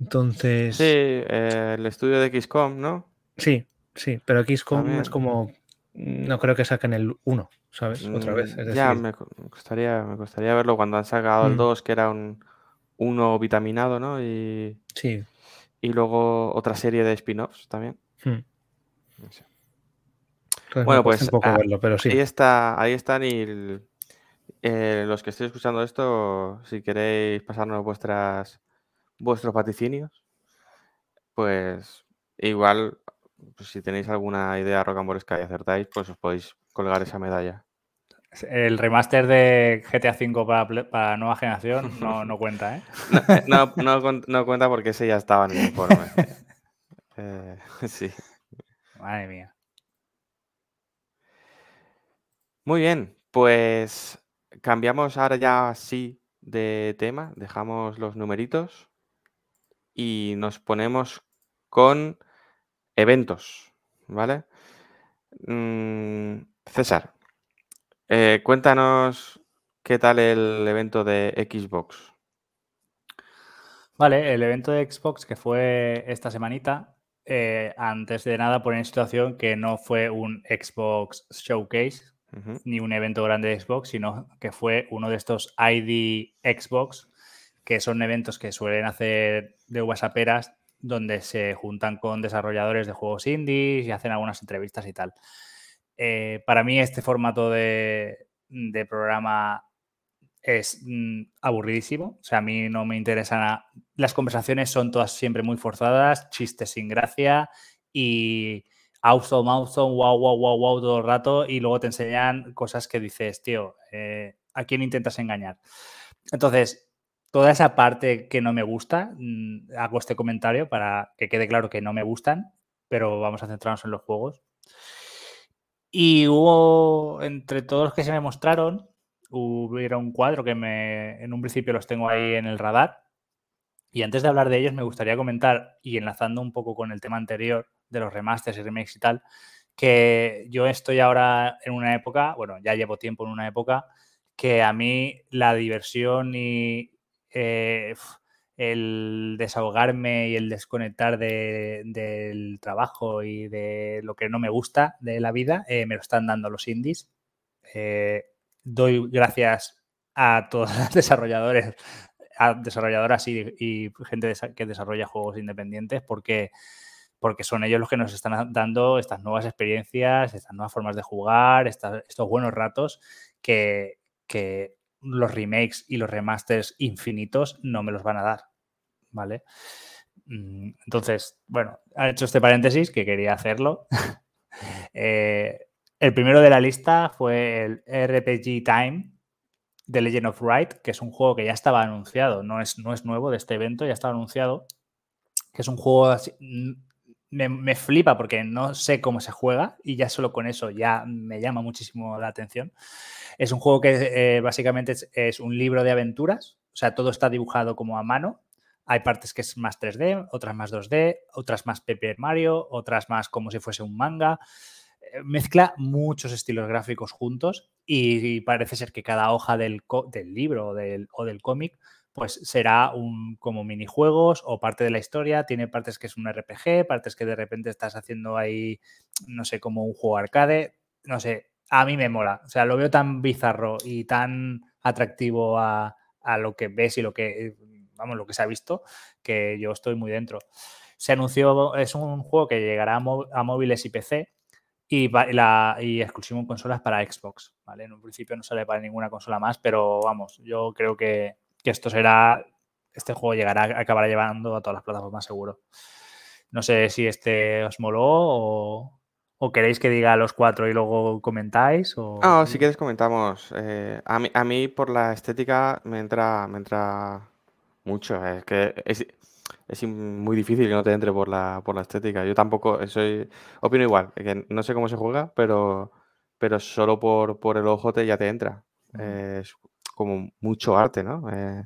Entonces. Sí, eh, el estudio de XCOM, ¿no? Sí, sí, pero XCOM es como. No creo que saquen el 1, ¿sabes? Otra vez. Mm, ya, me costaría, me costaría verlo cuando han sacado el 2, mm. que era un 1 vitaminado, ¿no? Y, sí. Y luego otra serie de spin-offs también. Hmm. No sé bueno, pues ah, pero sí. ahí, está, ahí están y eh, los que estoy escuchando esto, si queréis pasarnos vuestras vuestros vaticinios, pues igual, pues si tenéis alguna idea rocambolesca y acertáis, pues os podéis colgar esa medalla. El remaster de GTA V para, para nueva generación no, *laughs* cuenta, ¿eh? ¿eh? No, no, cuenta porque ese ya estaba en el informe. *laughs* eh, sí. Madre mía. Muy bien, Pues cambiamos ahora ya sí de tema, dejamos los numeritos y nos ponemos con eventos, ¿vale? Mm, César, eh, cuéntanos qué tal el evento de Xbox. Vale, el evento de Xbox que fue esta semanita, eh, antes de nada poner en situación que no fue un Xbox Showcase ni un evento grande de Xbox, sino que fue uno de estos ID Xbox, que son eventos que suelen hacer de WhatsApperas donde se juntan con desarrolladores de juegos indies y hacen algunas entrevistas y tal. Eh, para mí este formato de, programa es mm, aburridísimo. O sea, a mí no me interesan. Las conversaciones son todas siempre muy forzadas, chistes sin gracia y awesome, awesome, wow, wow, wow, wow todo el rato y luego te enseñan cosas que dices, tío, eh, ¿a quién intentas engañar? Entonces, toda esa parte que no me gusta, mm, hago este comentario para que quede claro que no me gustan, pero vamos a centrarnos en los juegos. Y hubo, entre todos los que se me mostraron, hubiera un cuadro que me, en un principio los tengo ahí en el radar. Y antes de hablar de ellos, me gustaría comentar, y enlazando un poco con el tema anterior de los remasters y remakes y tal, que yo estoy ahora en una época, bueno, ya llevo tiempo en una época, que a mí la diversión y eh, el desahogarme y el desconectar del trabajo y de lo que no me gusta de la vida, eh, me lo están dando los indies. Eh, doy gracias a todos *laughs* los desarrolladores, a desarrolladoras y, gente que desarrolla juegos independientes, porque, porque son ellos los que nos están dando estas nuevas experiencias, estas nuevas formas de jugar, estos buenos ratos que, que los remakes y los remasters infinitos no me los van a dar. ¿Vale? Mm, entonces, bueno, ha hecho este paréntesis que quería hacerlo. *laughs* Eh, el primero de la lista fue el RPG Time de Legend of Wright, que es un juego que ya estaba anunciado, no es, no es nuevo de este evento, ya estaba anunciado, que es un juego mm, me, flipa porque no sé cómo se juega y ya solo con eso ya me llama muchísimo la atención. Es un juego que eh, básicamente es, un libro de aventuras, o sea, todo está dibujado como a mano hay partes que es más 3D, otras más 2D, otras más Paper Mario, otras más como si fuese un manga. Eh, mezcla muchos estilos gráficos juntos y, parece ser que cada hoja del, libro o del, cómic pues será un como minijuegos o parte de la historia. Tiene partes que es un RPG, partes que de repente estás haciendo ahí, no sé, como un juego arcade. No sé, a mí me mola. O sea, lo veo tan bizarro y tan atractivo a, a lo que ves y lo que vamos, lo que se ha visto, que yo estoy muy dentro. Se anunció, es un juego que llegará a, móviles y PC y, la, y exclusivo en consolas para Xbox, ¿vale? En un principio no sale para ninguna consola más, pero vamos, yo creo que, esto será, este juego llegará, acabará llevando a todas las plataformas seguro. No sé si este os moló o, queréis que diga los cuatro y luego comentáis. O... Ah, si quieres comentamos. Eh, a, mí, a mí por la estética me entra, me entra mucho, es que es, muy difícil que no te entre por la, por la estética. Yo tampoco soy, opino igual, que no sé cómo se juega, pero, pero solo por, por el ojo te, ya te entra. es como mucho arte, ¿no? Eh,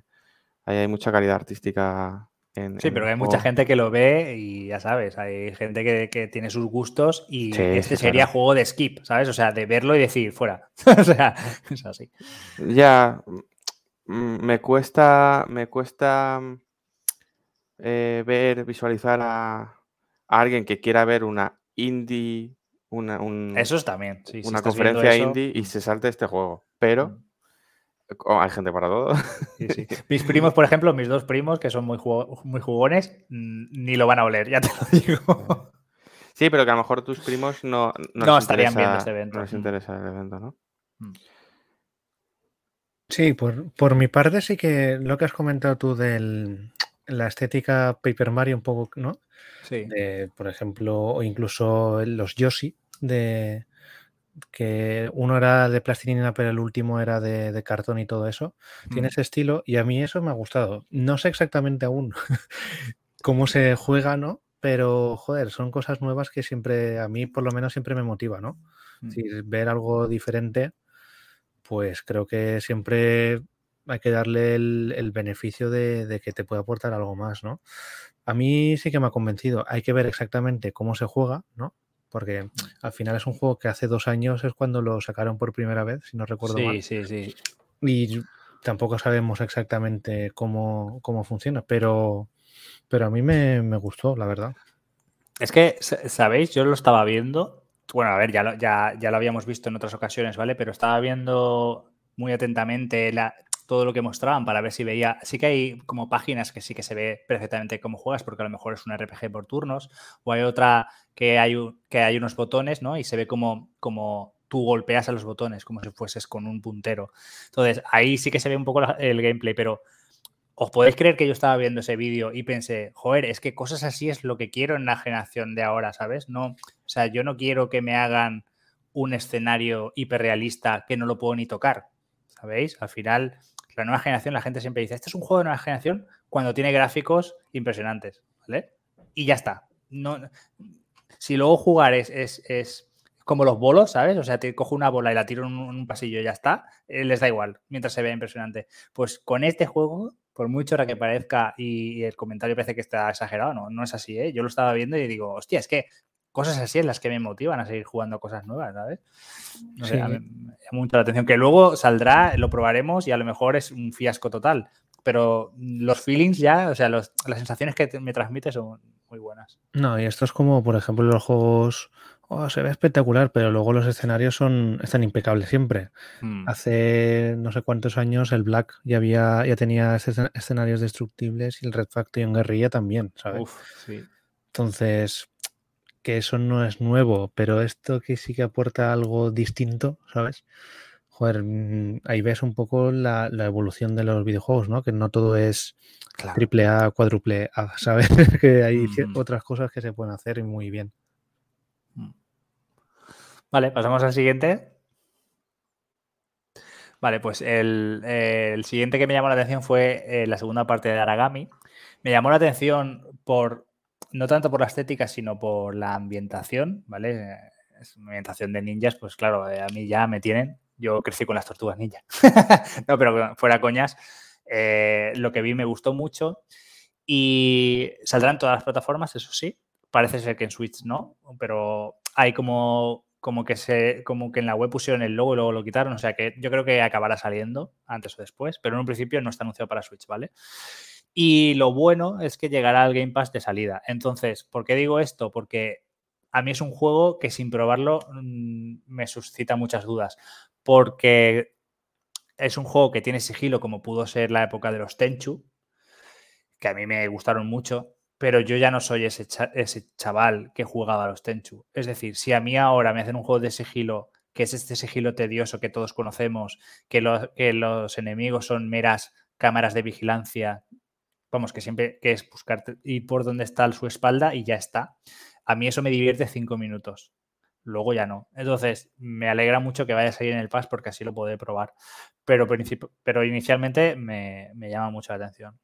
ahí hay mucha calidad artística. En, sí, pero hay mucha gente que lo ve y ya sabes, hay gente que, tiene sus gustos y este sería juego de skip, ¿sabes? O sea, de verlo y decir, fuera. *laughs* o sea, es así. Ya, me cuesta, me cuesta mm, eh, ver, visualizar a, alguien que quiera ver una indie, una, Eso es también, una conferencia indie y se salte este juego. Pero mm. hay gente para todo. *laughs* Mis primos, por ejemplo, mis dos primos, que son muy, muy jugones, ni lo van a oler, ya te lo digo. *laughs* Sí, pero que a lo mejor tus primos no, no, estarían viendo este evento. No les interesa el evento, ¿no? Sí, por, mi parte sí que lo que has comentado tú de la estética Paper Mario un poco, ¿no? Sí. por ejemplo, o incluso los Yoshi, de que uno era de plastilina pero el último era de, cartón y todo eso. Tiene mm. ese estilo y a mí eso me ha gustado. No sé exactamente aún *laughs* cómo se juega, ¿no? Pero, joder, son cosas nuevas que siempre, a mí por lo menos siempre me motiva, ¿no? Mm. ver algo diferente pues creo que siempre hay que darle el, beneficio de, que te puede aportar algo más, ¿no? A mí sí que me ha convencido. Hay que ver exactamente cómo se juega, ¿no? Porque al final es un juego que hace dos años es cuando lo sacaron por primera vez, si no recuerdo mal. Sí, sí, sí. Y tampoco sabemos exactamente cómo, cómo funciona, pero, pero a mí me, gustó, la verdad. Es que, ¿sabéis? Yo lo estaba viendo. Bueno, a ver, ya lo, ya, ya lo habíamos visto en otras ocasiones, ¿vale? Pero estaba viendo muy atentamente todo lo que mostraban para ver si veía. Sí que hay como páginas que sí que se ve perfectamente cómo juegas, porque a lo mejor es un RPG por turnos, o hay otra que hay, que hay unos botones, ¿no? Y se ve como, como tú golpeas a los botones, como si fueses con un puntero. Entonces, ahí sí que se ve un poco el gameplay, pero ¿os podéis creer que yo estaba viendo ese vídeo y pensé, joder, es que cosas así es lo que quiero en la generación de ahora, ¿sabes? No, o sea, yo no quiero que me hagan un escenario hiperrealista que no lo puedo ni tocar, ¿sabéis? Al final la nueva generación, la gente siempre dice, este es un juego de nueva generación cuando tiene gráficos impresionantes, ¿vale? Y ya está. No, si luego jugar es, es, como los bolos, ¿sabes? O sea, te cojo una bola y la tiro en un, pasillo y ya está, eh, les da igual, mientras se vea impresionante. Pues con este juego, por mucho que parezca y, el comentario parece que está exagerado, no, no es así, ¿eh? Yo lo estaba viendo y digo, hostia, es que cosas así en las que me motivan a seguir jugando cosas nuevas, ¿sabes? No sé, me llama mucho la atención. Que luego saldrá, lo probaremos y a lo mejor es un fiasco total. Pero los feelings ya, o sea, las sensaciones que me transmite son muy buenas. No, y esto es como, por ejemplo, los juegos. Oh, se ve espectacular, pero luego los escenarios son están impecables siempre. Hmm. Hace no sé cuántos años el Black ya había ya tenía escenarios destructibles y el Red Faction Guerrilla también, ¿sabes? Uf, sí. Entonces, que eso no es nuevo, pero esto que sí que aporta algo distinto, ¿sabes? Joder, mm, ahí ves un poco la, evolución de los videojuegos, ¿no? Que no todo es triple A, cuádruple A, *laughs* ¿sabes? que hay mm. otras cosas que se pueden hacer muy bien. Vale, pasamos al siguiente. Vale, pues el, siguiente que me llamó la atención fue eh, la segunda parte de Aragami. Me llamó la atención por no tanto por la estética, sino por la ambientación, ¿vale? Es una ambientación de ninjas, pues claro, eh, a mí ya me tienen. Yo crecí con las tortugas ninja. *laughs* no, pero fuera coñas, eh, lo que vi me gustó mucho. Y saldrán todas las plataformas, eso sí. Parece ser que en Switch no, pero hay como, como, que se, como que en la web pusieron el logo y luego lo quitaron. O sea que yo creo que acabará saliendo antes o después, pero en un principio no está anunciado para Switch, ¿vale? Y lo bueno es que llegará al Game Pass de salida. Entonces, ¿por qué digo esto? Porque a mí es un juego que sin probarlo mm, me suscita muchas dudas. Porque es un juego que tiene sigilo como pudo ser la época de los Tenchu, que a mí me gustaron mucho, pero yo ya no soy ese, chaval que jugaba a los Tenchu. Es decir, si a mí ahora me hacen un juego de sigilo, que es este sigilo tedioso que todos conocemos, que, los enemigos son meras cámaras de vigilancia vamos, que siempre que es buscar ir por donde está su espalda y ya está. A mí eso me divierte cinco minutos. Luego ya no. Entonces, me alegra mucho que vaya a salir en el Pass porque así lo podré probar. Pero, pero inicialmente me, llama mucho la atención.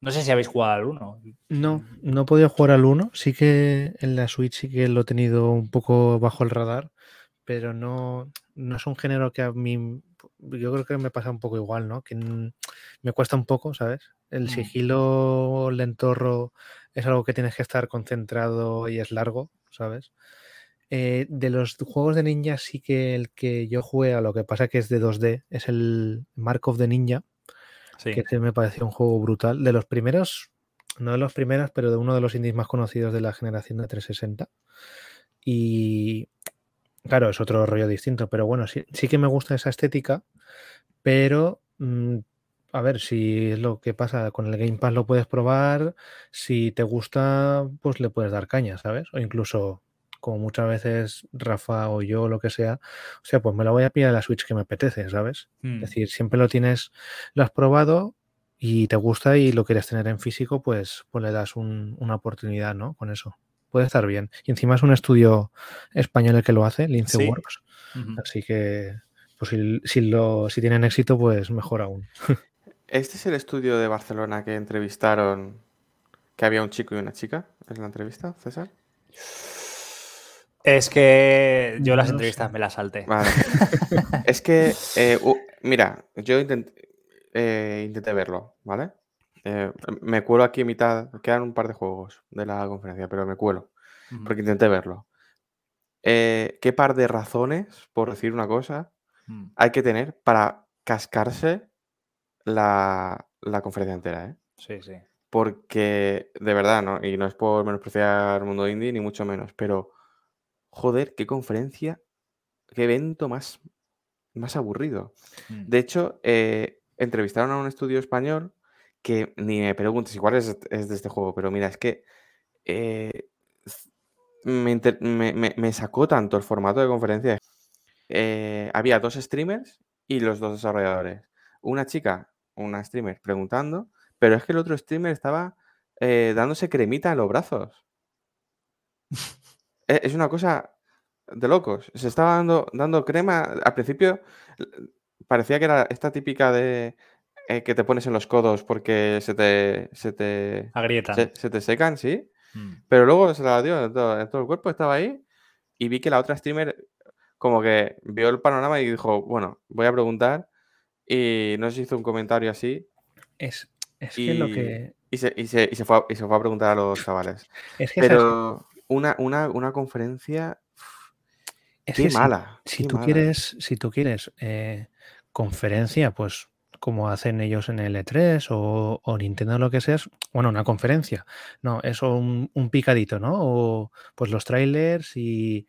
No sé si habéis jugado al 1. No, no he podido jugar al 1. Sí que en la Switch sí que lo he tenido un poco bajo el radar, pero no, no es un género que a mí yo creo que me pasa un poco igual, ¿no? Que me cuesta un poco, ¿sabes? El mm. sigilo lentorro es algo que tienes que estar concentrado y es largo, ¿sabes? Eh, de los juegos de ninja sí que el que yo jugué a lo que pasa que es de 2D es el Mark of the Ninja, que me pareció un juego brutal. De los primeros, no de los primeros, pero de uno de los indies más conocidos de la generación de 360. Y Claro, es otro rollo distinto, pero bueno, sí, sí que me gusta esa estética, pero mm, a ver si es lo que pasa con el Game Pass lo puedes probar, si te gusta, pues le puedes dar caña, ¿sabes? O incluso, como muchas veces Rafa o yo, lo que sea, o sea, pues me la voy a pillar a la Switch que me apetece, ¿sabes? Es hmm. decir, siempre lo tienes, lo has probado y te gusta y lo quieres tener en físico, pues, pues le das una oportunidad, ¿no? Con eso puede estar bien. Y encima es un estudio español el que lo hace, Lince Works. Así que, pues si, lo, si tienen éxito, pues mejor aún. *laughs* ¿Este es el estudio de Barcelona que entrevistaron, que había un chico y una chica en la entrevista, César? Es que yo las entrevistas me las salté. Vale. *laughs* es que, eh, mira, yo eh, intenté, verlo, ¿vale? Eh, me cuelo aquí en mitad, quedan un par de juegos de la conferencia, pero me cuelo, porque intenté verlo. ¿Qué par de razones, por decir una cosa, mm. hay que tener para cascarse la, la conferencia entera, ¿eh? Sí, sí. Porque, de verdad, ¿no? Y no es por menospreciar el mundo indie, ni mucho menos, pero joder, qué conferencia, qué evento más, más aburrido. Mm. De hecho, eh, entrevistaron a un estudio español que ni me preguntes, igual es, es de este juego, pero mira, es que eh, me, sacó tanto el formato de conferencia. Eh, había dos streamers y los dos desarrolladores. Una chica, una streamer, preguntando, pero es que el otro streamer estaba dándose cremita en los brazos. *laughs* E, es una cosa de locos. Se estaba dando, dando crema. Al principio parecía que era esta típica de eh, que te pones en los codos porque se te. Se te Agrietan. Se, te secan, sí. Mm. Pero luego se la dio en todo, el cuerpo, estaba ahí. Y vi que la otra streamer como que vio el panorama y dijo, bueno, voy a preguntar. Y no sé si hizo un comentario así. Es, es que lo que. Y se, y, se, y se, fue a, y se fue a preguntar a los chavales. Es que Pero una, una, una conferencia. Es qué mala. Si, tú quieres, si tú quieres eh, conferencia, pues como hacen ellos en el E3 o, o, Nintendo lo que sea, bueno, una conferencia. No, eso un, un picadito, ¿no? O pues los trailers y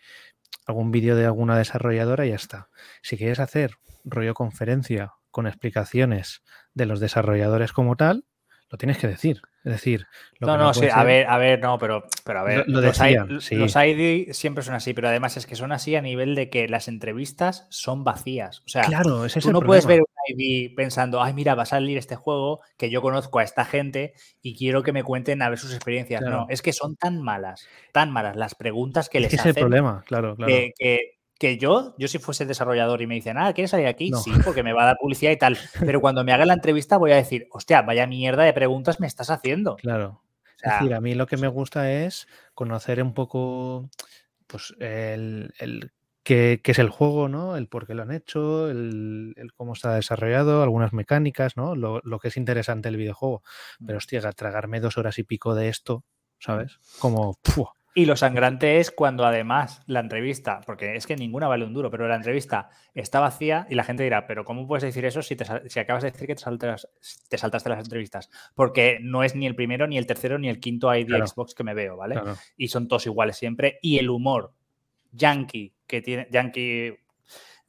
algún vídeo de alguna desarrolladora y ya está. Si quieres hacer rollo conferencia con explicaciones de los desarrolladores como tal, lo tienes que decir. Es decir, no, no, sí, a ver, a ver, no, pero, pero a ver, lo, los, ID, siempre son así, pero además es que son así a nivel de que las entrevistas son vacías. O sea, claro, tú no puedes ver un ID pensando, ay, mira, va a salir este juego que yo conozco a esta gente y quiero que me cuenten a ver sus experiencias. No, es que son tan malas, tan malas las preguntas que les hacen. Es el problema, claro, claro. que que yo, yo si fuese desarrollador y me dicen, ah, ¿quieres salir aquí? Sí, porque me va a dar publicidad y tal. *laughs* Pero cuando me haga la entrevista voy a decir, hostia, vaya mierda de preguntas me estás haciendo. Claro. es decir, a mí lo que me gusta es conocer un poco, pues, el, el qué, es el juego, ¿no? El por qué lo han hecho, el, cómo está desarrollado, algunas mecánicas, ¿no? Lo, que es interesante el videojuego. Pero, mm. hostia, tragarme dos horas y pico de esto, ¿sabes? Como, y lo sangrante es cuando además la entrevista, porque es que ninguna vale un duro, pero la entrevista está vacía y la gente dirá, pero ¿cómo puedes decir eso si, te, si acabas de decir que te, saltas, te saltaste las entrevistas? Porque no es ni el primero, ni el tercero, ni el quinto ID Xbox que me veo, ¿vale? Y son todos iguales siempre. Y el humor yankee que tiene, yankee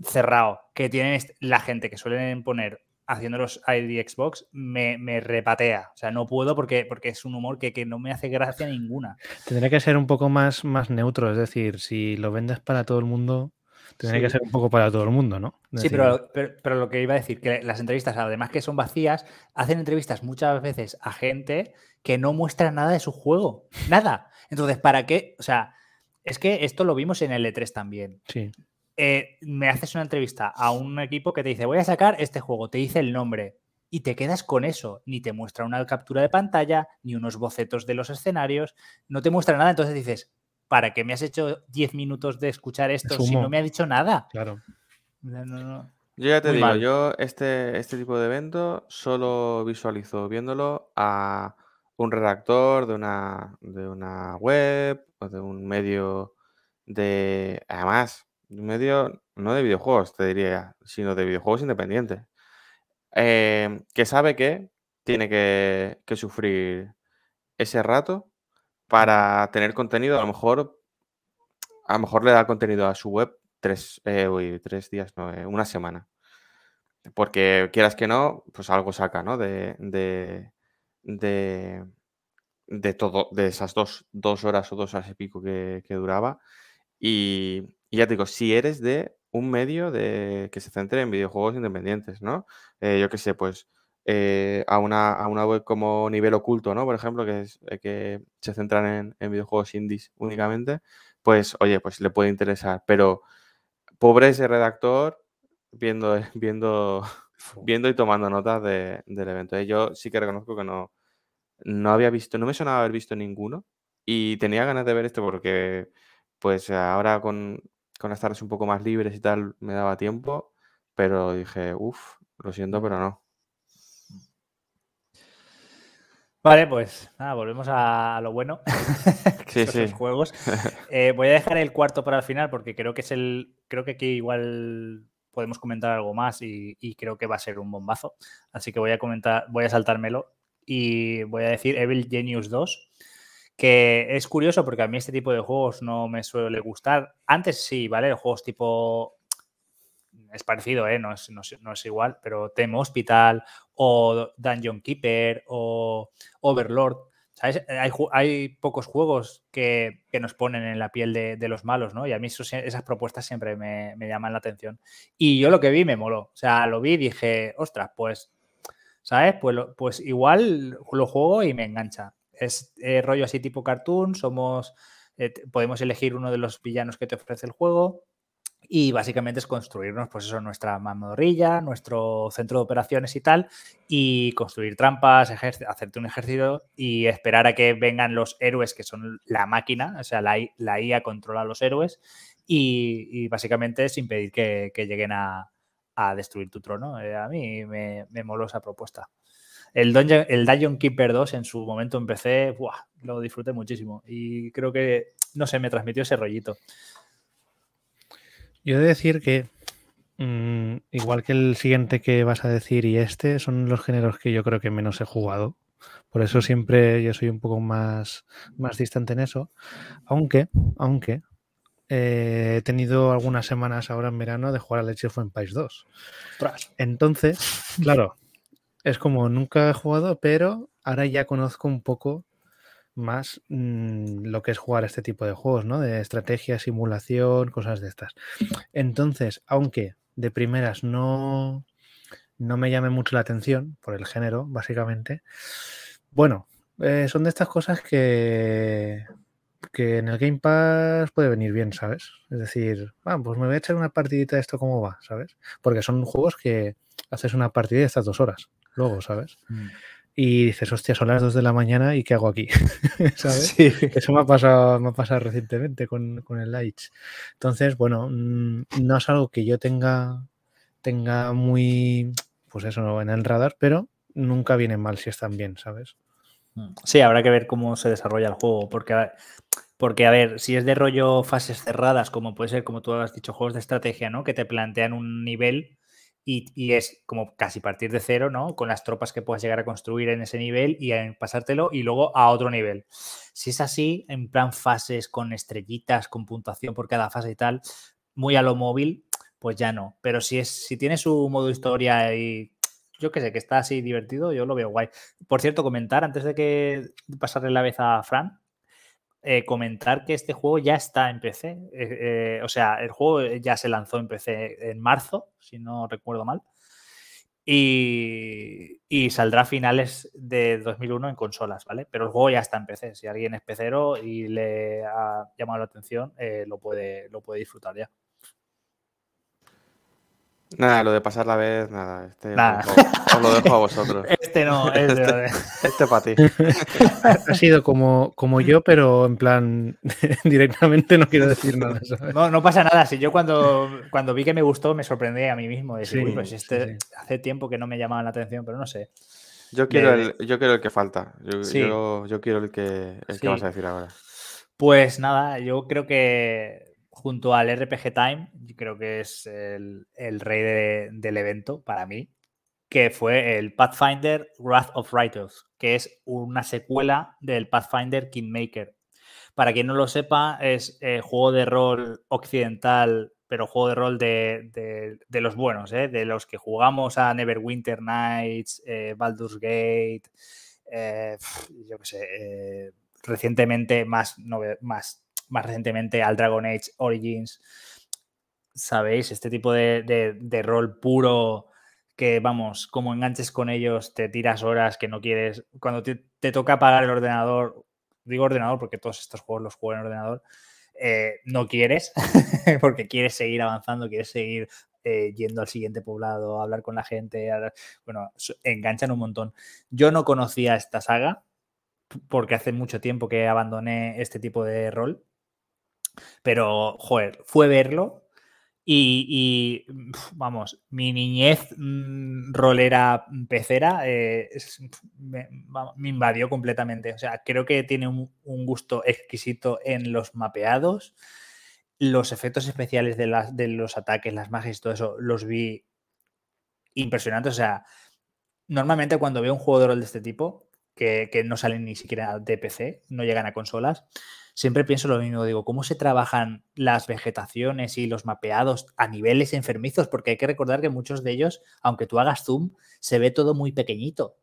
cerrado, que tienen la gente que suelen poner haciendo los ID Xbox me, me, repatea. O sea, no puedo porque, porque es un humor que, no me hace gracia ninguna. Tendría que ser un poco más, más neutro, es decir, si lo vendes para todo el mundo, tendría que ser un poco para todo el mundo, ¿no? sí, pero, pero, lo que iba a decir, que las entrevistas, además que son vacías, hacen entrevistas muchas veces a gente que no muestra nada de su juego. Nada. Entonces, ¿para qué? O sea, es que esto lo vimos en el E3 también. Sí. Eh, me haces una entrevista a un equipo que te dice, voy a sacar este juego, te dice el nombre y te quedas con eso. Ni te muestra una captura de pantalla, ni unos bocetos de los escenarios, no te muestra nada. Entonces dices, ¿para qué me has hecho 10 minutos de escuchar esto si no me ha dicho nada? Claro. Yo ya te digo, yo este, este tipo de evento solo visualizo viéndolo a un redactor de una, de una web o de un medio de... Además, medio, no de videojuegos, te diría, sino de videojuegos independientes. Em, que sabe que tiene que, sufrir ese rato para tener contenido. A lo mejor, a lo mejor le da contenido a su web tres, eh, tres días, no, eh, una semana. Porque quieras que no, pues algo saca, ¿no? De, de, de, todo, de esas dos, dos, horas o dos horas y pico que, que duraba. Y, y ya te digo, si eres de un medio de, que se centre en videojuegos independientes, ¿no? Eh, yo qué sé, pues eh, a, una, a una web como Nivel Oculto, ¿no? Por ejemplo, que, es, eh, que se centran en, videojuegos indies únicamente, pues oye, pues le puede interesar. Pero pobre ese redactor viendo, *laughs* viendo, viendo y tomando notas del evento. Yo sí que reconozco que no, no había visto, no me sonaba haber visto ninguno y tenía ganas de ver esto porque pues ahora con, con las tardes un poco más libres y tal me daba tiempo, pero dije, uff, lo siento, pero no. Vale, pues nada, volvemos a lo bueno. *laughs* sí, sí. juegos. *laughs* Eh, voy a dejar el cuarto para el final porque creo que es el. Creo que aquí igual podemos comentar algo más y, creo que va a ser un bombazo. Así que voy a comentar, voy a saltármelo y voy a decir Evil Genius 2. Que es curioso porque a mí este tipo de juegos no me suele gustar. Antes sí, ¿vale? Juegos tipo es parecido, ¿eh? no, es, no, es, igual, pero Tem Hospital o Dungeon Keeper o Overlord. ¿sabes? Hay, pocos juegos que, nos ponen en la piel de, los malos, ¿no? Y a mí esas propuestas siempre me, llaman la atención. Y yo lo que vi me moló. O sea, lo vi y dije, ostras, pues, ¿sabes? Pues, pues igual lo juego y me engancha. Es rollo así tipo cartoon, somos, eh, podemos elegir uno de los villanos que te ofrece el juego y básicamente es construirnos, pues eso, nuestra mamorrilla, nuestro centro de operaciones y tal, y construir trampas, hacerte un ejército y esperar a que vengan los héroes que son la máquina, o sea, la, la IA controla a los héroes y, básicamente es impedir que, lleguen a, destruir tu trono. Eh, a mí me, me moló esa propuesta. El Dungeon, el Dungeon Keeper 2 en su momento empecé, lo disfruté muchísimo y creo que, no sé, me transmitió ese rollito. Yo he de decir que, mm, igual que el siguiente que vas a decir y este, son los géneros que yo creo que menos he jugado. Por eso siempre yo soy un poco más, más distante en eso. Aunque, aunque eh, he tenido algunas semanas ahora en verano de jugar a Age of Empires 2. Entonces, claro, es como nunca he jugado, pero ahora ya conozco un poco más mm, lo que es jugar este tipo de juegos, ¿no? De estrategia, simulación, cosas de estas. Entonces, aunque de primeras no, no me llame mucho la atención por el género, básicamente, bueno, eh, son de estas cosas que, que en el Game Pass puede venir bien, ¿sabes? Es decir, ah, pues me voy a echar una partidita de esto cómo va, ¿sabes? Porque son juegos que haces una partida de estas dos horas, luego, ¿sabes? Mm y dices, hostia, son las 2 de la mañana y ¿qué hago aquí? *laughs* ¿Sabes? Eso me ha pasado, me ha pasado recientemente con, el Lights. Entonces, bueno, mm, no es algo que yo tenga, tenga muy, pues eso, en el radar, pero nunca viene mal si están bien, ¿sabes? Mm. Sí, habrá que ver cómo se desarrolla el juego, porque, porque a ver, si es de rollo fases cerradas, como puede ser, como tú has dicho, juegos de estrategia, ¿no? Que te plantean un nivel y, es como casi partir de cero, ¿no? Con las tropas que puedas llegar a construir en ese nivel y pasártelo y luego a otro nivel. Si es así, en plan fases con estrellitas, con puntuación por cada fase y tal, muy a lo móvil, pues ya no. Pero si es, si tiene su modo historia y yo qué sé, que está así divertido, yo lo veo guay. Por cierto, comentar antes de que pasarle la vez a Fran, eh, comentar que este juego ya está en PC. Eh, eh, o sea, el juego ya se lanzó en PC en marzo, si no recuerdo mal. Y, saldrá a finales de 2001 en consolas, ¿vale? Pero el juego ya está en PC. Si alguien es pecero y le ha llamado la atención, lo, puede, lo puede disfrutar ya. Nada, lo de pasar la vez, nada. Este Os, lo dejo a vosotros. *laughs* Este no, este, este para ti. Ha sido como, como yo, pero en plan, *laughs* directamente no quiero decir nada. No, no pasa nada. Si yo cuando, cuando vi que me gustó, me sorprendí a mí mismo. Decir, pues este hace tiempo que no me llamaba la atención, pero no sé. Yo quiero, el, yo quiero el que falta. Yo, yo, quiero el que, el que vas a decir ahora. Pues nada, yo creo que junto al RPG Time, creo que es el, rey del evento para mí, que fue el Pathfinder Wrath of Righteous, que es una secuela del Pathfinder Kingmaker. Para quien no lo sepa, es eh, juego de rol occidental, pero juego de rol de, los buenos, ¿eh? de los que jugamos a Neverwinter Nights, eh, Baldur's Gate, yo qué sé, recientemente más, más más recientemente al Dragon Age Origins. ¿Sabéis? Este tipo de, rol puro que, vamos, como enganches con ellos, te tiras horas que no quieres. Cuando te, toca apagar el ordenador, digo ordenador porque todos estos juegos los juego en ordenador, eh, no quieres, *laughs* porque quieres seguir avanzando, quieres seguir eh, yendo al siguiente poblado, hablar con la gente, bueno, enganchan un montón. Yo no conocía esta saga porque hace mucho tiempo que abandoné este tipo de rol Pero, joder, fue verlo y, vamos, mi niñez mm, rolera pecera eh, me, invadió completamente. O sea, creo que tiene un, gusto exquisito en los mapeados. Los efectos especiales de, las, de los ataques, las magias y todo eso, los vi impresionantes. O sea, normalmente cuando veo un juego de rol de este tipo, que, que no salen ni siquiera de PC, no llegan a consolas, siempre pienso lo mismo, digo, ¿cómo se trabajan las vegetaciones y los mapeados a niveles enfermizos? Porque hay que recordar que muchos de ellos, aunque tú hagas zoom, se ve todo muy pequeñito.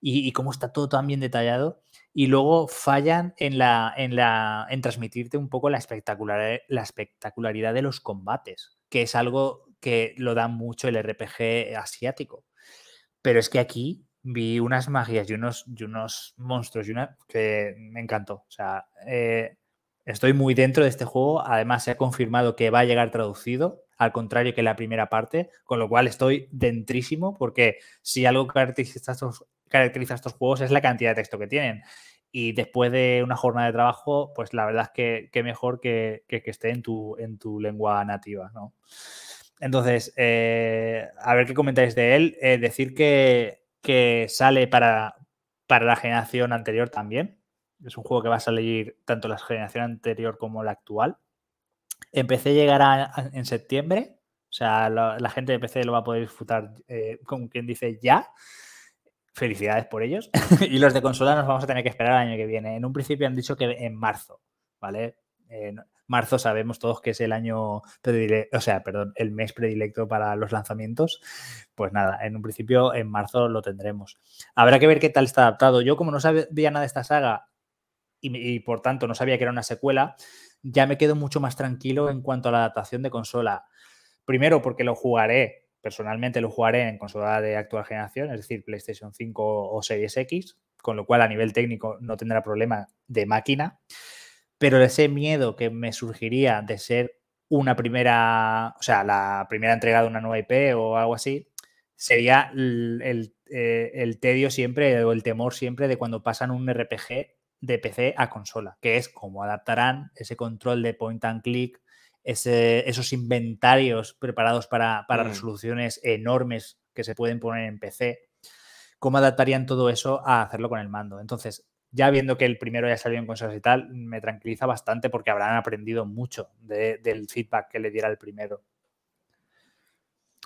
Y, cómo está todo tan bien detallado. Y luego fallan en, la, en, la, en transmitirte un poco la, espectacular, la espectacularidad de los combates, que es algo que lo da mucho el RPG asiático. Pero es que aquí vi unas magias y unos, y unos monstruos y una, que me encantó. O sea, eh, estoy muy dentro de este juego. Además, se ha confirmado que va a llegar traducido, al contrario que la primera parte, con lo cual estoy dentrísimo porque si algo caracteriza estos, caracteriza estos juegos es la cantidad de texto que tienen. Y después de una jornada de trabajo, pues la verdad es que, mejor que, que, esté en tu, en tu lengua nativa, ¿no? Entonces, eh, a ver qué comentáis de él. Eh, decir que que sale para, para la generación anterior también. Es un juego que va a salir tanto la generación anterior como la actual. Empecé a llegar en septiembre. O sea, la, gente de PC lo va a poder disfrutar, eh, como quien dice, ya. Felicidades por ellos. *laughs* y los de consola nos vamos a tener que esperar el año que viene. En un principio han dicho que en marzo, ¿vale? Eh, marzo sabemos todos que es el año o sea, perdón, el mes predilecto para los lanzamientos. Pues nada, en un principio en marzo lo tendremos. Habrá que ver qué tal está adaptado. Yo como no sabía nada de esta saga y, por tanto no sabía que era una secuela, ya me quedo mucho más tranquilo en cuanto a la adaptación de consola. Primero porque lo jugaré, personalmente lo jugaré en consola de actual generación, es decir, PlayStation 5 o Series X, con lo cual a nivel técnico no tendrá problema de máquina pero ese miedo que me surgiría de ser una primera, o sea, la primera entrega de una nueva IP o algo así, sería el, eh, tedio siempre o el temor siempre de cuando pasan un RPG de PC a consola, que es cómo adaptarán ese control de point and click, esos inventarios preparados para, para mm. resoluciones enormes que se pueden poner en PC, cómo adaptarían todo eso a hacerlo con el mando. Entonces, ya viendo que el primero ya salió en consolas y tal, me tranquiliza bastante porque habrán aprendido mucho del feedback que le diera el primero.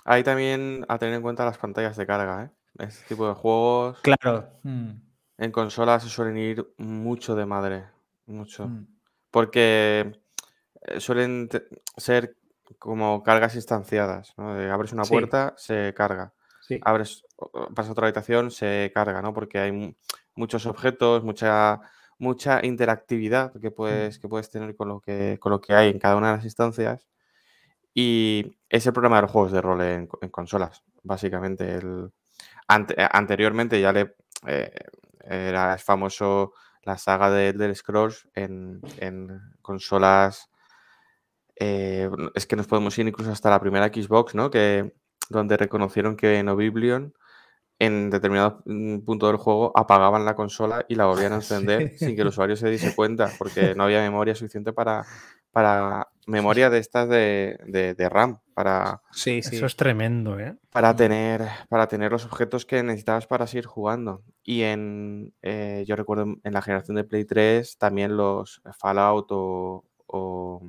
Hay también a tener en cuenta las pantallas de carga, ¿eh? Este tipo de juegos. Claro. Mm. En consolas suelen ir mucho de madre. Mucho. Mm. Porque eh, suelen ser como cargas instanciadas. ¿no? abres una puerta, se carga. Abres, pasas a otra habitación, se carga, ¿no? Porque hay muchos objetos, mucha, mucha interactividad que puedes, que puedes tener con lo que, con lo que hay en cada una de las instancias. Y es el problema de los juegos de rol en, consolas, básicamente. El, anteriormente ya le eh, era famoso la saga de Elder Scrolls en, consolas. Eh, es que nos podemos ir incluso hasta la primera Xbox, ¿no? Que, donde reconocieron que en Oblivion en determinado mm, punto del juego apagaban la consola y la volvían a *laughs* encender sin que el usuario se diese cuenta, porque no había memoria suficiente para, para memoria de estas de, RAM. Para, sí, sí. Eso es tremendo, ¿eh? Para tener, para tener los objetos que necesitabas para seguir jugando. Y en, eh, yo recuerdo en la generación de Play 3 también los Fallout o, o,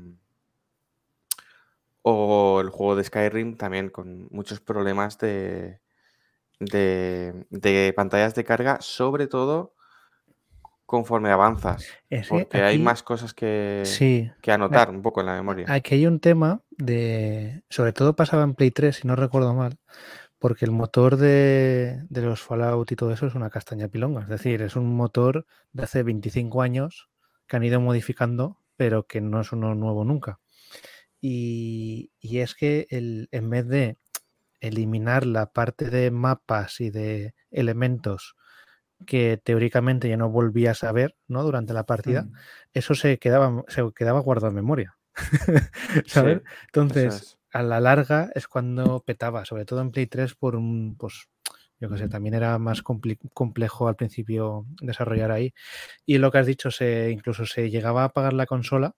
o el juego de Skyrim también con muchos problemas de, de, pantallas de carga, sobre todo conforme avanzas. porque hay más cosas que, que anotar un poco en la memoria. Aquí hay un tema de. Sobre todo pasaba en Play 3, si no recuerdo mal, porque el motor de, de, los Fallout y todo eso es una castaña pilonga. Es decir, es un motor de hace 25 años que han ido modificando, pero que no es uno nuevo nunca. Y, y es que el, en vez de eliminar la parte de mapas y de elementos que teóricamente ya no volvías a ver ¿no? durante la partida, mm. eso se quedaba, se quedaba guardado en memoria. *laughs* ¿Sabes? Entonces, a la larga es cuando petaba, sobre todo en Play 3 por un, pues, yo qué sé, también era más complejo al principio desarrollar ahí. Y lo que has dicho, se, incluso se llegaba a apagar la consola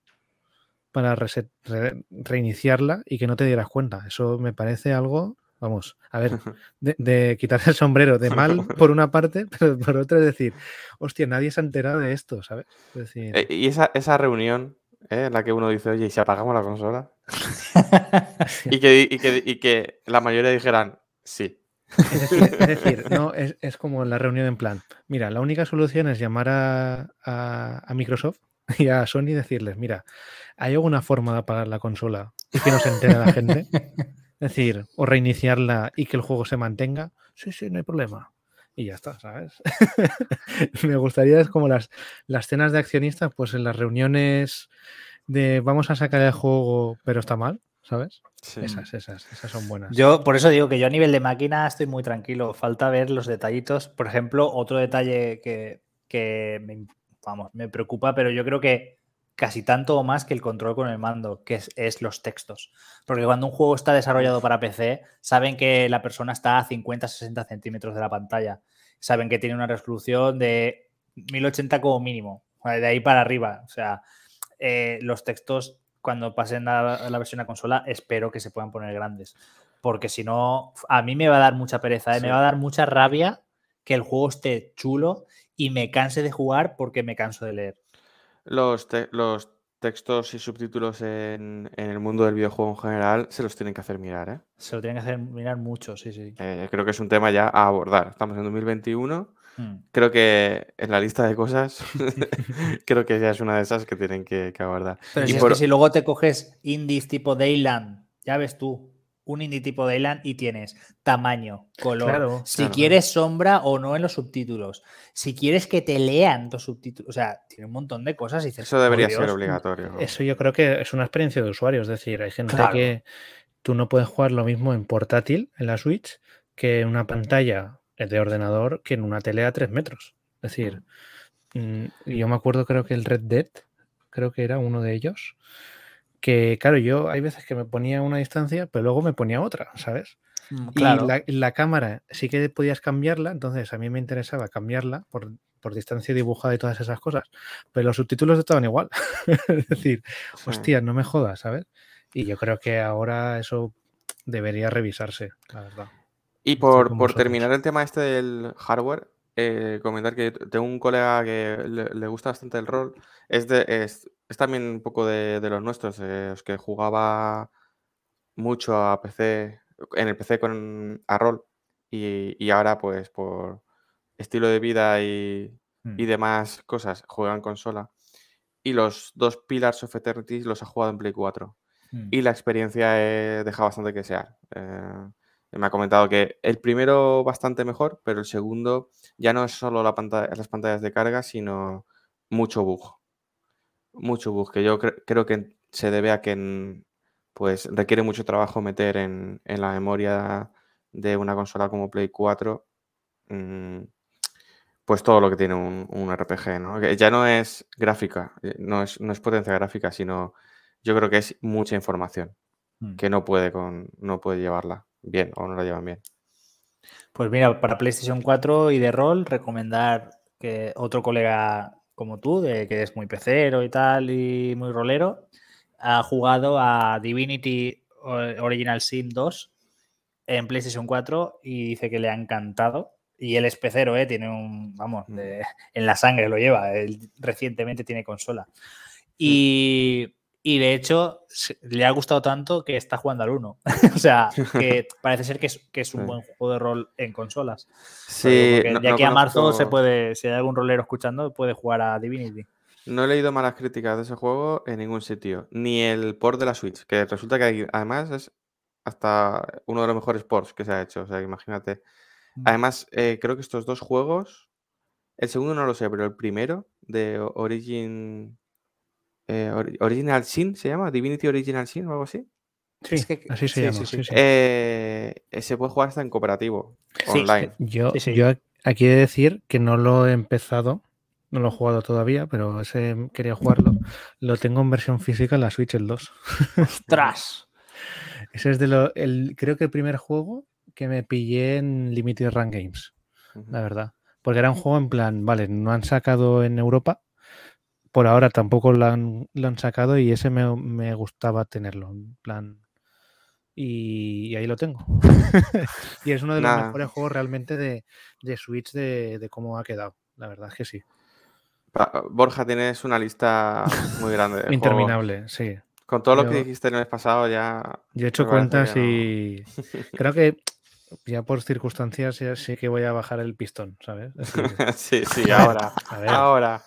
para reiniciarla y que no te dieras cuenta. Eso me parece algo, vamos, a ver, *laughs* de, quitarse el sombrero de mal por una parte, *laughs* pero por otra es decir, hostia, nadie se ha enterado de esto, ¿sabes? Eh, y esa, esa reunión ¿eh? en la que uno dice, oye, ¿y si apagamos la consola? *laughs* y, que, y, que, la mayoría dijeran, sí. Es decir, no, es, como la reunión en plan, mira, la única solución es llamar a, a Microsoft y a Sony decirles, mira, ¿hay alguna forma de apagar la consola y que no se entere la gente? Es decir, o reiniciarla y que el juego se mantenga. Sí, sí, no hay problema. Y ya está, ¿sabes? *laughs* Me gustaría, es como las, las cenas de accionistas, pues en las reuniones de vamos a sacar el juego, pero está mal, ¿sabes? Esas, esas, esas son buenas. Yo, por eso digo que yo a nivel de máquina estoy muy tranquilo. Falta ver los detallitos. Por ejemplo, otro detalle que, que me vamos, me preocupa, pero yo creo que casi tanto o más que el control con el mando, que es, los textos. Porque cuando un juego está desarrollado para PC, saben que la persona está a 50-60 centímetros de la pantalla. Saben que tiene una resolución de 1080 como mínimo, de ahí para arriba. O sea, eh, los textos, cuando pasen a la versión a consola, espero que se puedan poner grandes. Porque si no, a mí me va a dar mucha pereza, ¿eh? me va a dar mucha rabia que el juego esté chulo y me canse de jugar porque me canso de leer. Los, los textos y subtítulos en, el mundo del videojuego en general se los tienen que hacer mirar, ¿eh? Se lo tienen que hacer mirar mucho, sí, sí. Eh, creo que es un tema ya a abordar. Estamos en 2021. Mm. Creo que en la lista de cosas, *laughs* *laughs* creo que ya es una de esas que tienen que, abordar. Pero si, es que si luego te coges indies tipo Dayland, ya ves tú, un indie tipo Dayland y tienes tamaño, color, si quieres sombra o no en los subtítulos, si quieres que te lean los subtítulos, o sea, tiene un montón de cosas. Y Eso debería ser obligatorio. Eso yo creo que es una experiencia de usuario, es decir, hay gente que tú no puedes jugar lo mismo en portátil, en la Switch, que en una pantalla de ordenador que en una tele a 3 metros. Es decir, mm, yo me acuerdo creo que el Red Dead, creo que era uno de ellos, que claro, yo hay veces que me ponía una distancia, pero luego me ponía otra, ¿sabes? Mm, y la, cámara sí que podías cambiarla, entonces a mí me interesaba cambiarla por, distancia dibujada y todas esas cosas, pero los subtítulos estaban igual. *laughs* es decir, hostia, no me jodas, ¿sabes? Y yo creo que ahora eso debería revisarse, la verdad. Y por, terminar el tema este del hardware, eh, comentar que tengo un colega que le, gusta bastante el rol, es, de, es, es también un poco de, los nuestros, los que jugaba mucho a PC, en el PC con a rol y, ahora pues por estilo de vida y, mm. demás cosas juegan consola. Y los dos Pillars of Eternity los ha jugado en Play 4. Mm. Y la experiencia deja bastante que desear. Me ha comentado que el primero bastante mejor, pero el segundo ya no es solo la pantalla, las pantallas de carga, sino mucho bug mucho bug, que yo creo que se debe a que pues requiere mucho trabajo meter en, la memoria de una consola como Play 4 mm, pues todo lo que tiene un, RPG, ¿no? Que ya no es gráfica, eh, no es, no es potencia gráfica, sino yo creo que es mucha información mm. que no puede con, no puede llevarla bien o no la llevan bien. Pues mira, para PlayStation 4 y de rol, recomendar que otro colega como tú, de que es muy pecero y tal, y muy rolero, ha jugado a Divinity Original Sin 2 en PlayStation 4 y dice que le ha encantado. Y él es pecero, ¿eh? tiene un, vamos, mm. en la sangre lo lleva, él recientemente tiene consola. Mm. Y, y de hecho, le ha gustado tanto que está jugando al 1. *laughs* o sea, que *laughs* parece ser que es, que es un buen juego de rol en consolas. Sí. ya que a marzo se puede, si hay algún rolero escuchando, puede jugar a Divinity. No he leído malas críticas de ese juego en ningún sitio. Ni el port de la Switch, que resulta que además es hasta uno de los mejores ports que se ha hecho. O sea, imagínate. Mm. Además, eh, creo que estos dos juegos, el segundo no lo sé, pero el primero de Origin eh, Original Sin se llama, Divinity Original Sin o algo así. Sí, así se llama. Eh, se puede jugar hasta en cooperativo, online. Yo, yo aquí he de decir que no lo he empezado, no lo he jugado todavía, pero ese quería jugarlo. Lo tengo en versión física en la Switch el 2. ¡Ostras! *laughs* ese es de lo. El, creo que el primer juego que me pillé en Limited Run Games, la verdad. Porque era un juego en plan, vale, no han sacado en Europa, por ahora tampoco lo han, sacado y ese me, gustaba tenerlo. En plan. Y, ahí lo tengo. *laughs* y es uno de los mejores juegos realmente de, Switch de, cómo ha quedado. La verdad es que sí. Borja, tienes una lista muy grande. *laughs* Interminable, sí. Con todo lo que dijiste el mes pasado ya... Yo he hecho cuentas y *laughs* creo que ya por circunstancias ya sí que voy a bajar el pistón, ¿sabes? *laughs* sí, sí, ahora. ahora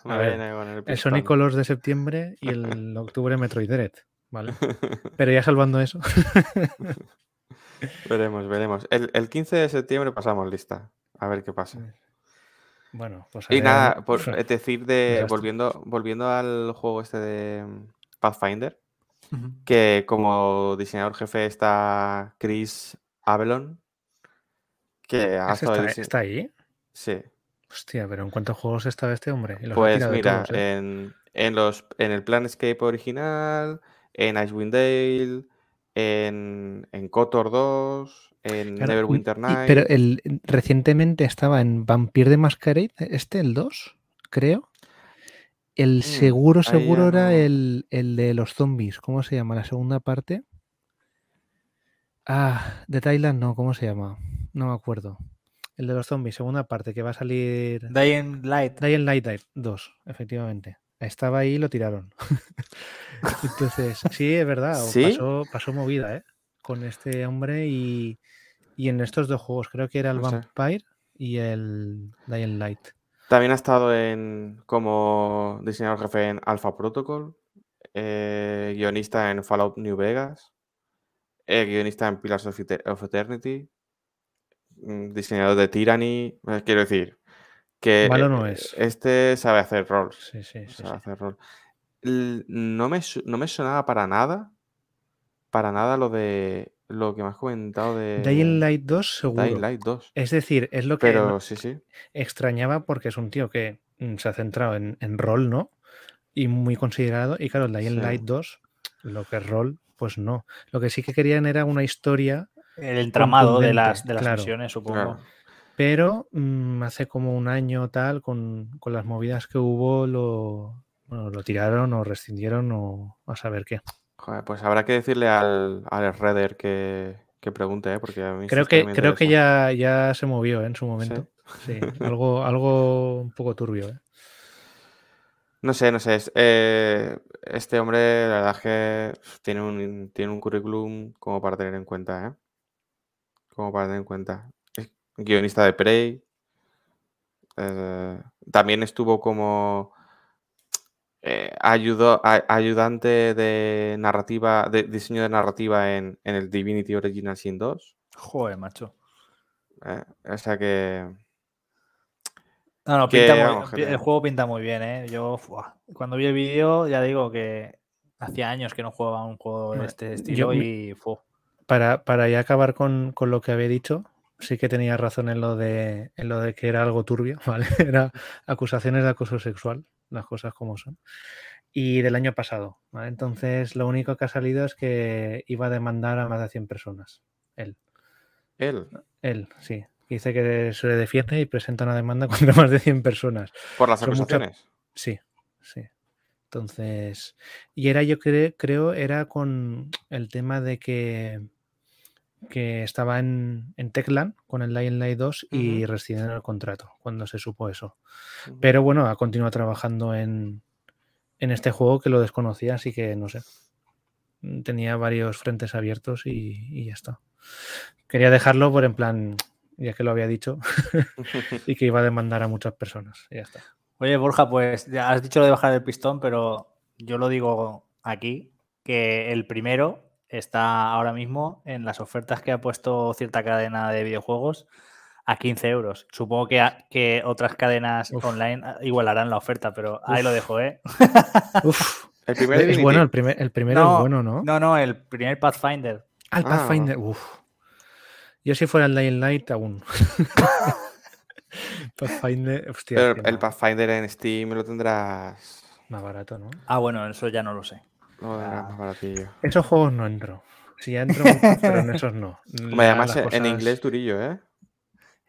El Sonic Colors de septiembre y el *laughs* octubre Metroid Dread, ¿vale? *laughs* Pero ya salvando eso. veremos, veremos. El, 15 de septiembre pasamos lista. A ver qué pasa. Bueno, pues. Y nada, por, es decir, de, volviendo, volviendo al juego este de mm, Pathfinder, que como diseñador jefe está Chris Avalon, que está, ahí? Sí. Hostia, pero ¿en cuántos juegos estaba este hombre? Pues mira, ¿eh? en, los, en el Planescape original, en Icewind Dale, en, en Kotor 2, en Neverwinter Night. Pero el, recientemente estaba en Vampire de Masquerade, este, el 2, creo. El mm, seguro, seguro era el, el, de los zombies. ¿Cómo se llama? La segunda parte. Ah, de Thailand no, ¿cómo se llama? No me acuerdo. El de los zombies, segunda parte, que va a salir. Dying Light. Dying Light 2, efectivamente. Estaba ahí y lo tiraron. *laughs* Entonces, sí, es verdad. Pasó, movida, ¿eh? Con este hombre y, en estos dos juegos. Creo que era el Vampire y el Dying Light. También ha estado en como diseñador jefe en Alpha Protocol, eh, guionista en Fallout New Vegas, eh, guionista en Pillars of Eternity, diseñador de Tyranny. Eh, quiero decir que no es. este sabe hacer rol. Sí, sí, sabe hacer rol. No me, no me sonaba para nada, para nada lo de lo que me has comentado de Dying Light 2 seguro. Dying Light 2. Es decir, es lo que Pero, sí, sí. extrañaba porque es un tío que mm, se ha centrado en, rol, ¿no? Y muy considerado. Y claro, Dying Light 2, lo que es rol, pues no. Lo que sí que querían era una historia el entramado de las, de las misiones, supongo. Pero mm, hace como un año tal, con, las movidas que hubo, lo, lo tiraron o rescindieron o a saber qué. Joder, pues habrá que decirle al, al Redder que, que pregunte, ¿eh? porque a mí creo que creo que ya, ya se movió ¿eh? en su momento. Sí, *laughs* algo, algo un poco turbio. ¿eh? No sé, no sé. Eh, este hombre, la verdad es que tiene un, tiene un currículum como para tener en cuenta, ¿eh? Como para tener en cuenta. Es guionista de Prey. Eh, también estuvo como eh, ayudante de narrativa, de diseño de narrativa en, el Divinity Original Sin 2. Joder, macho. Eh, o sea que. No, no, el juego pinta muy bien, ¿eh? Yo, cuando vi el vídeo, ya digo que hacía años que no jugaba un juego de este estilo y. Fu para, para ya acabar con, lo que había dicho, sí que tenía razón en lo de en lo de que era algo turbio, *laughs* ¿vale? Era acusaciones de acoso sexual, las cosas como son. Y del año pasado, ¿vale? Entonces, lo único que ha salido es que iba a demandar a más de 100 personas. Él. Él. Él, sí. Dice que se le defiende y presenta una demanda *laughs* contra más de 100 personas. ¿Por las acusaciones? Sí, sí. Entonces, y era yo creo, era con el tema de que que estaba en, en Techland con el Lion Light 2 y rescindieron el contrato cuando se supo eso. Pero bueno, ha continuado trabajando en, en este juego que lo desconocía, así que no sé. Tenía varios frentes abiertos y, ya está. Quería dejarlo por en plan, ya que lo había dicho, *laughs* y que iba a demandar a muchas personas. Y ya está. Oye, Borja, pues ya has dicho lo de bajar el pistón, pero yo lo digo aquí, que el primero está ahora mismo en las ofertas que ha puesto cierta cadena de videojuegos a 15 euros. Supongo que, que otras cadenas online igualarán la oferta, pero ahí lo dejo, ¿eh? El primer es bueno, el, primer, el primero es bueno, ¿no? No, no, el primer Pathfinder. Ah, el ah, Pathfinder, uf. Yo si fuera el Dying Light aún. *laughs* Pathfinder, hostia. el Pathfinder en Steam lo tendrás más barato, ¿no? Ah, bueno, eso ya no lo sé. Ah. Esos juegos no entro. Sí, ya entro, *laughs* pero en esos no. Además, en inglés durillo, ¿eh?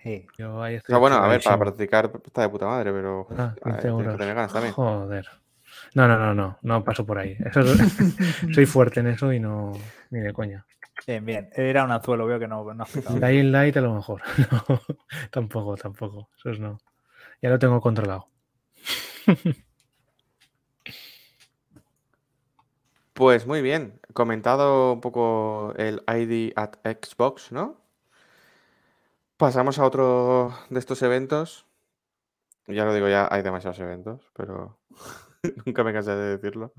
Sí. Yo bueno, a ver, para practicar está de puta madre, pero ah, tener ganas también. Joder. No, no, no, no, no paso por ahí. *laughs* soy fuerte en eso y no, ni de coña. Bien, bien. Era un anzuelo, veo que no. no *laughs* Dying Light a lo mejor. No, tampoco, tampoco. Eso es no. Ya lo tengo controlado. Pues muy bien. Comentado un poco el ID at Xbox, ¿no? Pasamos a otro de estos eventos. Ya lo digo, ya hay demasiados eventos, pero *laughs* nunca me cansé de decirlo.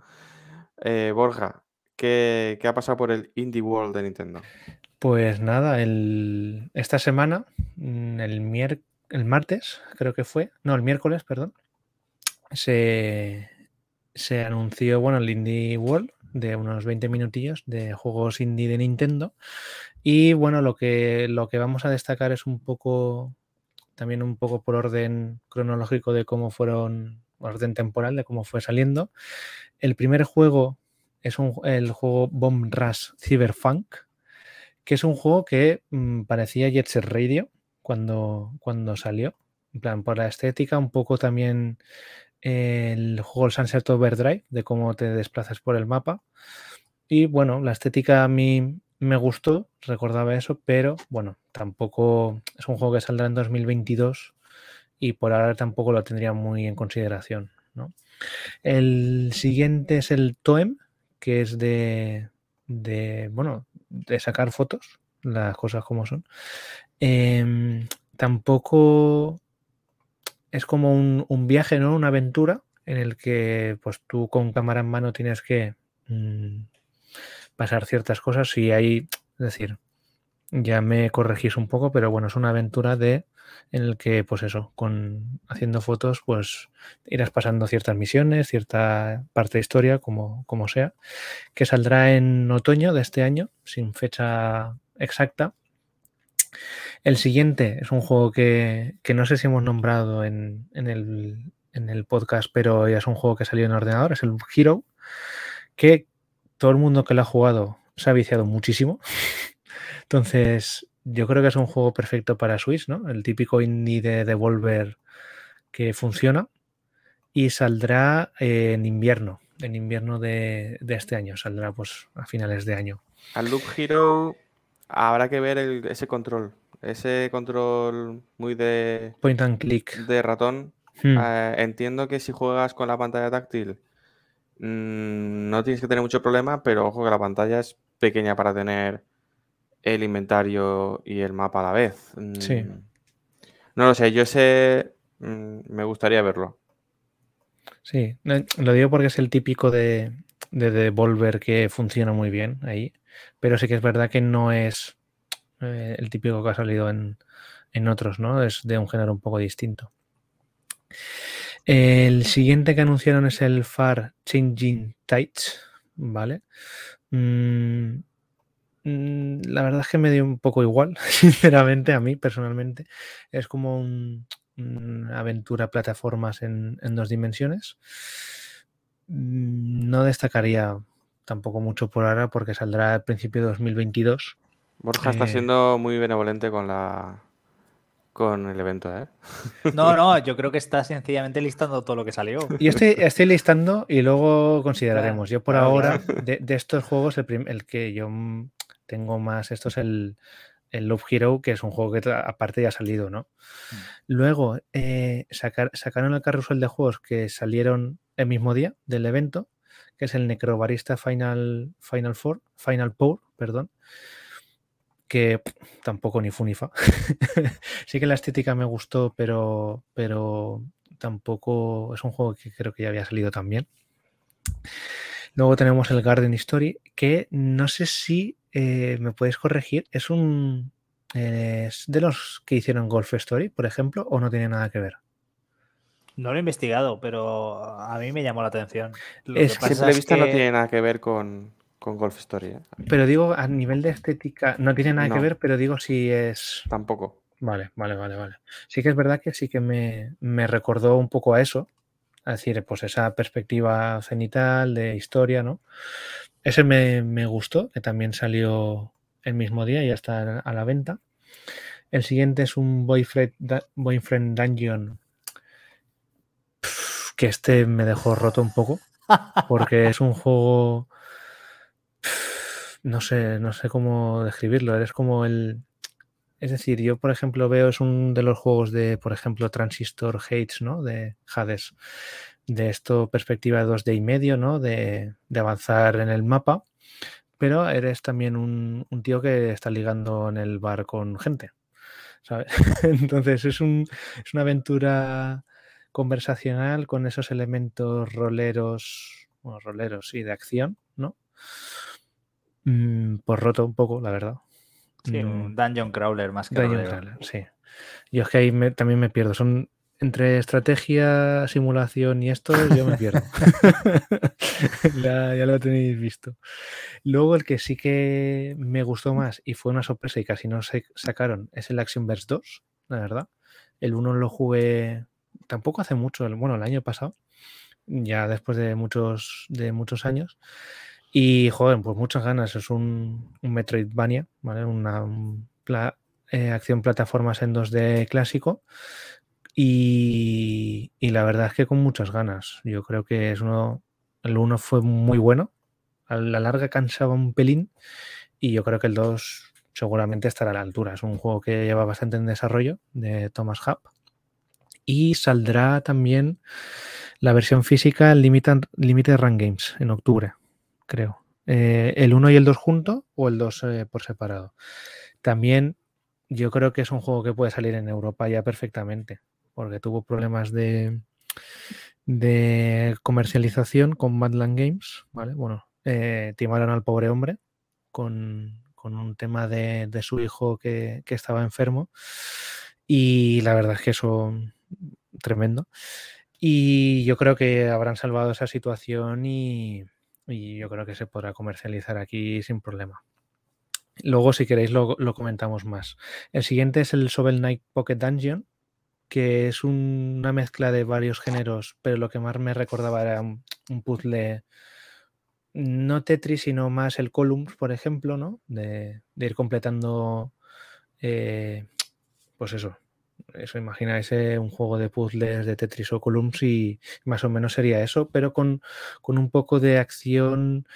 Eh, Borja, ¿qué, ha pasado por el Indie World de Nintendo? Pues nada, esta semana, mm, el, el martes, creo que fue, no, el miércoles, perdón, se, se anunció, bueno, el Indie World de unos 20 minutillos de juegos indie de Nintendo. Y bueno, lo que, lo que vamos a destacar es un poco, también un poco por orden cronológico de cómo fueron, orden temporal de cómo fue saliendo. El primer juego es un, el juego Bomb Rush Cyberpunk, que es un juego que mm, parecía Jet Set Radio cuando, cuando salió. En plan, por la estética, un poco también el juego Sunset Overdrive, de cómo te desplazas por el mapa. Y bueno, la estética a mí me gustó, recordaba eso, pero bueno, tampoco es un juego que saldrá en 2022 y por ahora tampoco lo tendría muy en consideración. ¿no? El siguiente es el Toem, que es de, de, bueno, de sacar fotos, las cosas como son. Em, tampoco es como un, viaje, ¿no? Una aventura en el que pues tú con cámara en mano tienes que mm, pasar ciertas cosas y hay, es decir, ya me corregís un poco, pero bueno, es una aventura de en el que, pues eso, con haciendo fotos, pues irás pasando ciertas misiones, cierta parte de historia, como, como sea, que saldrá en otoño de este año, sin fecha exacta. El siguiente es un juego que, no sé si hemos nombrado en, el, podcast, pero es un juego que salió en ordenador, es el Hero, que todo el mundo que lo ha jugado se ha viciado muchísimo. *laughs* Entonces, yo creo que es un juego perfecto para Switch, ¿no? El típico indie de Devolver que funciona y saldrá en invierno, en invierno de, este año, saldrá pues a finales de año. Al Loop Hero habrá que ver ese control, ese control muy de... Point and click. De ratón. Hmm. Eh, entiendo que si juegas con la pantalla táctil mm, no tienes que tener mucho problema, pero ojo que la pantalla es pequeña para tener el inventario y el mapa a la vez. Sí. Mm, no lo sé, yo sé, mm, me gustaría verlo. Sí, lo digo porque es el típico de, de Devolver que funciona muy bien ahí, pero sí que es verdad que no es eh, el típico que ha salido en, otros, ¿no? Es de un género un poco distinto. El siguiente que anunciaron es el Far Changing Tides, ¿vale? Mm, mm, la verdad es que me dio un poco igual, *laughs* sinceramente, a mí personalmente. Es como una aventura plataformas en, en, dos dimensiones. Mm, no destacaría tampoco mucho por ahora porque saldrá al principio de 2022 Borja está eh, siendo muy benevolente con la con el evento, ¿eh? *laughs* No, no, yo creo que está sencillamente listando todo lo que salió. Y estoy, estoy listando y luego consideraremos. Yo por ahora, de, estos juegos, el, que yo tengo más, esto es el, el Love Hero, que es un juego que aparte ya ha salido, ¿no? Mm. Luego, eh, sacaron el carrusel de juegos que salieron el mismo día del evento, que es el Necrobarista Final, Final Four, Final Four, perdón, que tampoco ni funifa. *laughs* sí que la estética me gustó, pero, pero tampoco es un juego que creo que ya había salido también. Luego tenemos el Garden Story, que no sé si eh, me puedes corregir, es un es de los que hicieron Golf Story, por ejemplo, o no tiene nada que ver. No lo he investigado, pero a mí me llamó la atención. es, simple vista no tiene nada que ver con, con Golf Story. ¿eh? Pero digo, a nivel de estética, no tiene nada que ver, pero digo si es. Tampoco. Vale, vale, vale, vale. Sí que es verdad que sí que me, recordó un poco a eso. Es decir, pues esa perspectiva cenital de historia, ¿no? Ese me, me gustó, que también salió el mismo día y ya está a la venta. El siguiente es un Boyfriend, boyfriend Dungeon. Que este me dejó roto un poco Porque *laughs* es un juego. No sé, no sé cómo describirlo. Eres como el. Es decir, yo, por ejemplo, veo es un de los juegos de, por ejemplo, Transistor Hates, ¿no? De Hades. De esto, perspectiva 2D y medio, ¿no? De, de avanzar en el mapa. Pero eres también un, un tío que está ligando en el bar con gente. ¿sabes? *laughs* Entonces es, un, es una aventura conversacional con esos elementos roleros, bueno, roleros y de acción, ¿no? Mm, pues roto un poco, la verdad. Sí, un dungeon crawler más que dungeon crawler, sí. Yo es que ahí también me pierdo. Son entre estrategia, simulación y esto, yo me pierdo. *laughs* ya, lo tenéis visto. Luego el que sí que me gustó más y fue una sorpresa y casi no se sacaron es el Action Verse 2, la verdad. El 1 lo jugué tampoco hace mucho, bueno, el año pasado, ya después de muchos, de muchos años. Y, joder, pues muchas ganas. Es un, un Metroidvania, ¿vale? Una eh, acción plataformas en 2D clásico y, la verdad es que con muchas ganas. Yo creo que es uno. El 1 fue muy bueno. A la larga cansaba un pelín. Y yo creo que el 2 seguramente estará a la altura. Es un juego que lleva bastante en desarrollo de Thomas Hub. Y saldrá también la versión física Limited, Limited Run Games en octubre, creo. Eh, el 1 y el 2 juntos o el 2 eh, por separado. También yo creo que es un juego que puede salir en Europa ya perfectamente porque tuvo problemas de, comercialización con Badland Games, ¿vale? Bueno, eh, timaron al pobre hombre con, un tema de, su hijo que, estaba enfermo y la verdad es que eso tremendo. Y yo creo que habrán salvado esa situación y, yo creo que se podrá comercializar aquí sin problema. Luego, si queréis, lo, lo comentamos más. El siguiente es el Sobel Knight Pocket Dungeon, que es una mezcla de varios géneros, pero lo que más me recordaba era un, puzzle, no Tetris, sino más el Columns, por ejemplo, ¿no? De, ir completando, eh, pues eso, eso imagináis un juego de puzzles de Tetris o Columns y más o menos sería eso, pero con, un poco de acción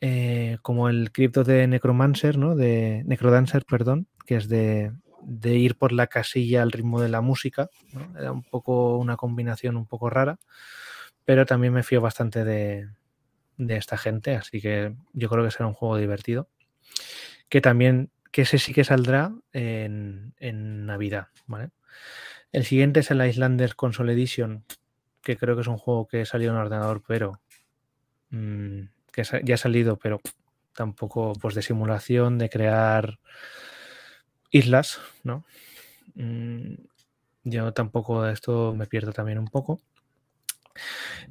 eh, como el cripto de Necromancer, ¿no? De Necrodancer, perdón, que es de, de ir por la casilla al ritmo de la música. Era un poco una combinación un poco rara, pero también me fío bastante de, esta gente, así que yo creo que será un juego divertido. Que también, que ese sí que saldrá en, Navidad, ¿vale? El siguiente es el Islanders Console Edition, que creo que es un juego que salió en ordenador, pero mm, que ya ha salido, pero tampoco pues de simulación, de crear islas, ¿no? Mm, yo tampoco de esto me pierdo también un poco.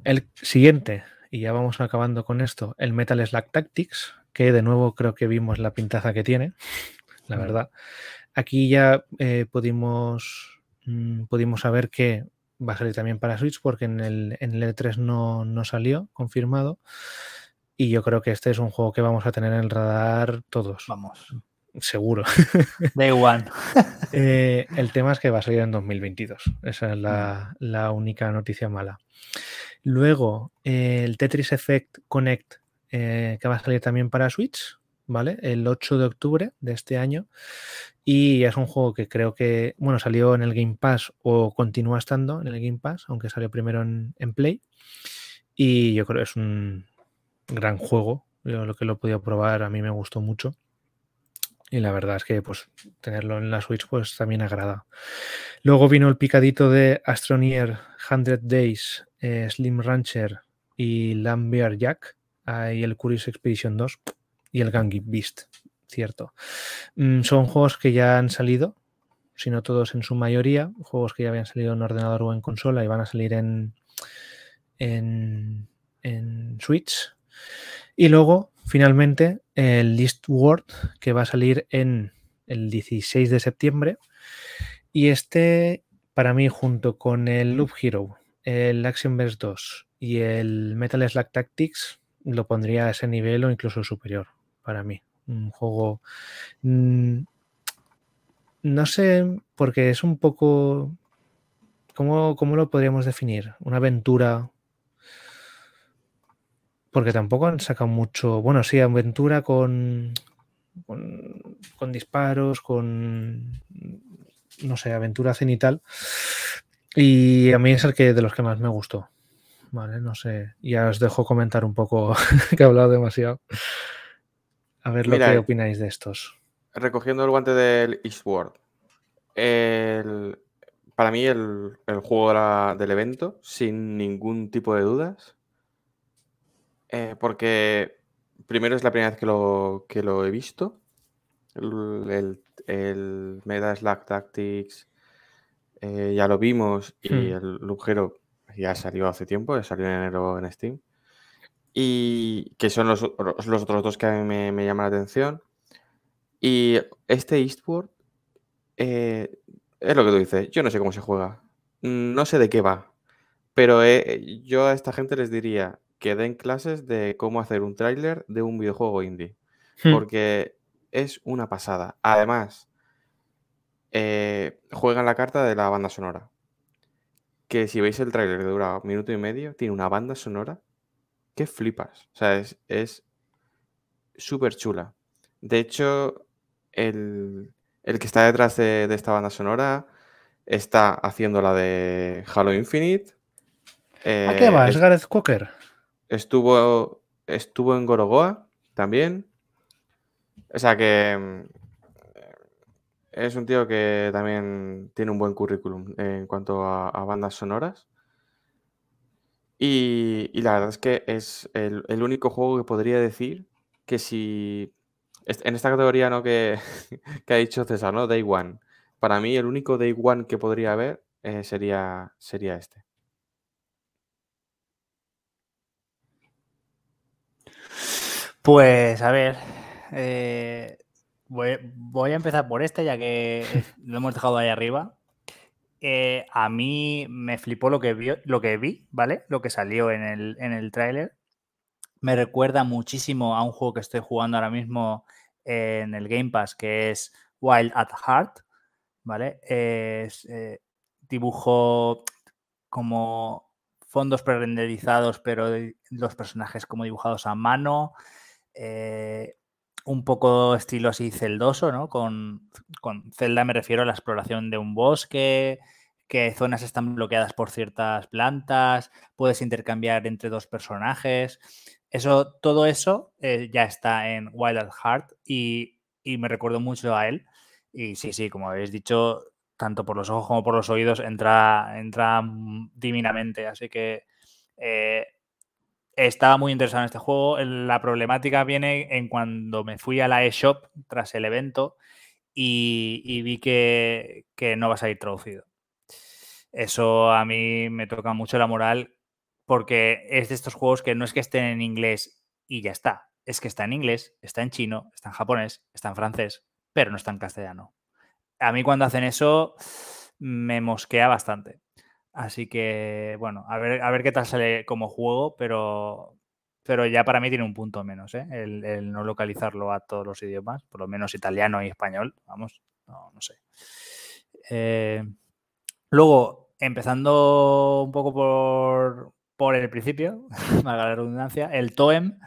El siguiente, y ya vamos acabando con esto, el Metal Slack Tactics, que de nuevo creo que vimos la pintaza que tiene, la verdad. Aquí ya eh, pudimos, mm, pudimos saber que va a salir también para Switch porque en el, en el E3 no, no, salió confirmado. Y yo creo que este es un juego que vamos a tener en el radar todos. Vamos seguro. Day one. *laughs* Eh, el tema es que va a salir en 2022. Esa es la, única noticia mala. Luego, eh, el Tetris Effect Connect, eh, que va a salir también para Switch, ¿vale? El 8 de octubre de este año. Y es un juego que creo que, bueno, salió en el Game Pass o continúa estando en el Game Pass, aunque salió primero en, en Play. Y yo creo que es un gran juego. Yo lo que lo he podido probar, a mí me gustó mucho. Y la verdad es que pues tenerlo en la Switch pues también agrada. Luego vino el picadito de Astroneer 100 Days, eh, Slim Rancher y Lambert Jack. y el Curious Expedition 2 y el Gangi Beast, cierto. Mm, son juegos que ya han salido, si no todos en su mayoría, juegos que ya habían salido en ordenador o en consola y van a salir en, en, en Switch. Y luego finalmente el List Word que va a salir en el 16 de septiembre. Y este, para mí, junto con el Loop Hero, el Action Verse 2 y el Metal Slug Tactics, lo pondría a ese nivel o incluso superior para mí. Un juego. Mm, no sé, porque es un poco. ¿Cómo, cómo lo podríamos definir? Una aventura porque tampoco han sacado mucho. Bueno, sí, aventura con, con, disparos, con. No sé, aventura cenital. Y a mí es el que de los que más me gustó. Vale, no sé. Ya os dejo comentar un poco, *laughs* que he hablado demasiado. A ver lo que opináis de estos. Recogiendo el guante del Eastward. para mí, el, juego del evento, sin ningún tipo de dudas. Eh, porque primero es la primera vez que lo, que lo he visto. El, el, Meta Slack Tactics eh, ya lo vimos y hmm. el Lugero ya salió hace tiempo, ya salió en enero en Steam. Y que son los, los otros dos que a mí me, llaman la atención. Y este Eastward eh, es lo que tú dices. Yo no sé cómo se juega. No sé de qué va. Pero yo a esta gente les diría, que den clases de cómo hacer un tráiler de un videojuego indie. Hmm. Porque es una pasada. Además, eh, juegan la carta de la banda sonora. Que si veis el tráiler que dura un minuto y medio, tiene una banda sonora que flipas. O sea, es súper chula. De hecho, el, que está detrás de, esta banda sonora está haciendo la de Halo Infinite. ¿A qué va? ¿Es Gareth Cocker? Estuvo, estuvo en Gorogoa también. O sea que mm, es un tío que también tiene un buen currículum en cuanto a, bandas sonoras. Y, la verdad es que es el, único juego que podría decir que si. En esta categoría ¿no? *laughs* que, ha dicho César, ¿no? Day One. Para mí, el único Day One que podría haber eh, sería, sería este. Pues a ver, eh, voy, a empezar por este ya que lo hemos dejado ahí arriba. Eh, a mí me flipó lo que, vi, lo que vi, ¿vale? Lo que salió en el, en el tráiler. Me recuerda muchísimo a un juego que estoy jugando ahora mismo en el Game Pass, que es Wild at Heart, ¿vale? Es eh, dibujo como fondos pre-renderizados, pero los personajes como dibujados a mano. Eh, un poco estilo así celdoso, ¿no? Con, con Zelda me refiero a la exploración de un bosque, que zonas están bloqueadas por ciertas plantas, puedes intercambiar entre dos personajes. Eso, todo eso eh, ya está en Wild at Heart y, y, me recuerdo mucho a él. Y sí, sí, como habéis dicho, tanto por los ojos como por los oídos entra, entra divinamente. Así que eh, estaba muy interesado en este juego. La problemática viene en cuando me fui a la eShop tras el evento y, vi que, no va a salir traducido. Eso a mí me toca mucho la moral porque es de estos juegos que no es que estén en inglés y ya está. Es que está en inglés, está en chino, está en japonés, está en francés, pero no está en castellano. A mí cuando hacen eso me mosquea bastante. Así que, bueno, a ver, a ver qué tal sale como juego, pero, pero ya para mí tiene un punto menos, ¿eh? el, no localizarlo a todos los idiomas, por lo menos italiano y español, vamos, no, no sé. Eh, luego, empezando un poco por, por el principio, *laughs* valga la redundancia, el TOEM,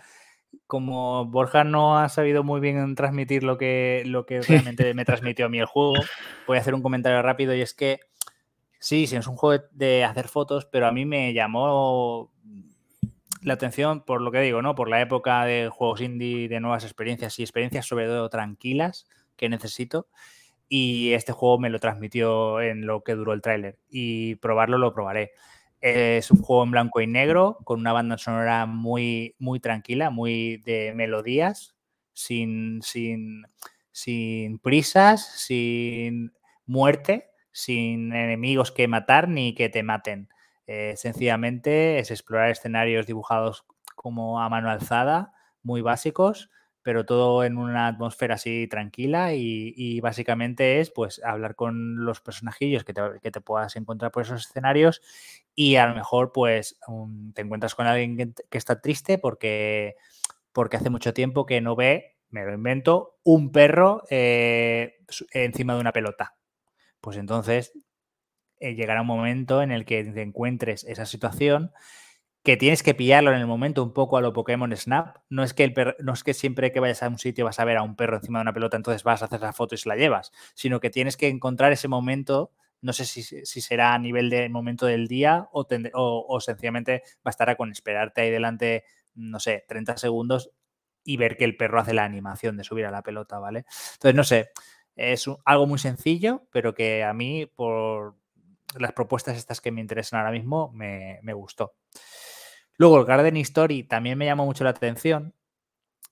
como Borja no ha sabido muy bien transmitir lo que, lo que realmente me transmitió a mí el juego, voy a hacer un comentario rápido y es que Sí, sí, es un juego de hacer fotos, pero a mí me llamó la atención por lo que digo, ¿no? Por la época de juegos indie, de nuevas experiencias y experiencias sobre todo tranquilas que necesito. Y este juego me lo transmitió en lo que duró el tráiler. Y probarlo lo probaré. Es un juego en blanco y negro, con una banda sonora muy, muy tranquila, muy de melodías, sin, sin, sin prisas, sin muerte sin enemigos que matar ni que te maten. Eh, sencillamente es explorar escenarios dibujados como a mano alzada, muy básicos, pero todo en una atmósfera así tranquila y, básicamente es pues hablar con los personajillos que te, puedas encontrar por esos escenarios y a lo mejor pues te encuentras con alguien que, está triste porque, porque hace mucho tiempo que no ve, me lo invento, un perro eh, encima de una pelota pues entonces eh, llegará un momento en el que te encuentres esa situación que tienes que pillarlo en el momento un poco a lo Pokémon Snap. No es que el no es que siempre que vayas a un sitio vas a ver a un perro encima de una pelota, entonces vas a hacer la foto y se la llevas, sino que tienes que encontrar ese momento. No sé si, será a nivel de momento del día o, o, sencillamente bastará con esperarte ahí delante, no sé, 30 segundos y ver que el perro hace la animación de subir a la pelota, ¿vale? Entonces, no sé, es algo muy sencillo, pero que a mí, por las propuestas estas que me interesan ahora mismo, me, gustó. Luego, el Garden Story también me llamó mucho la atención.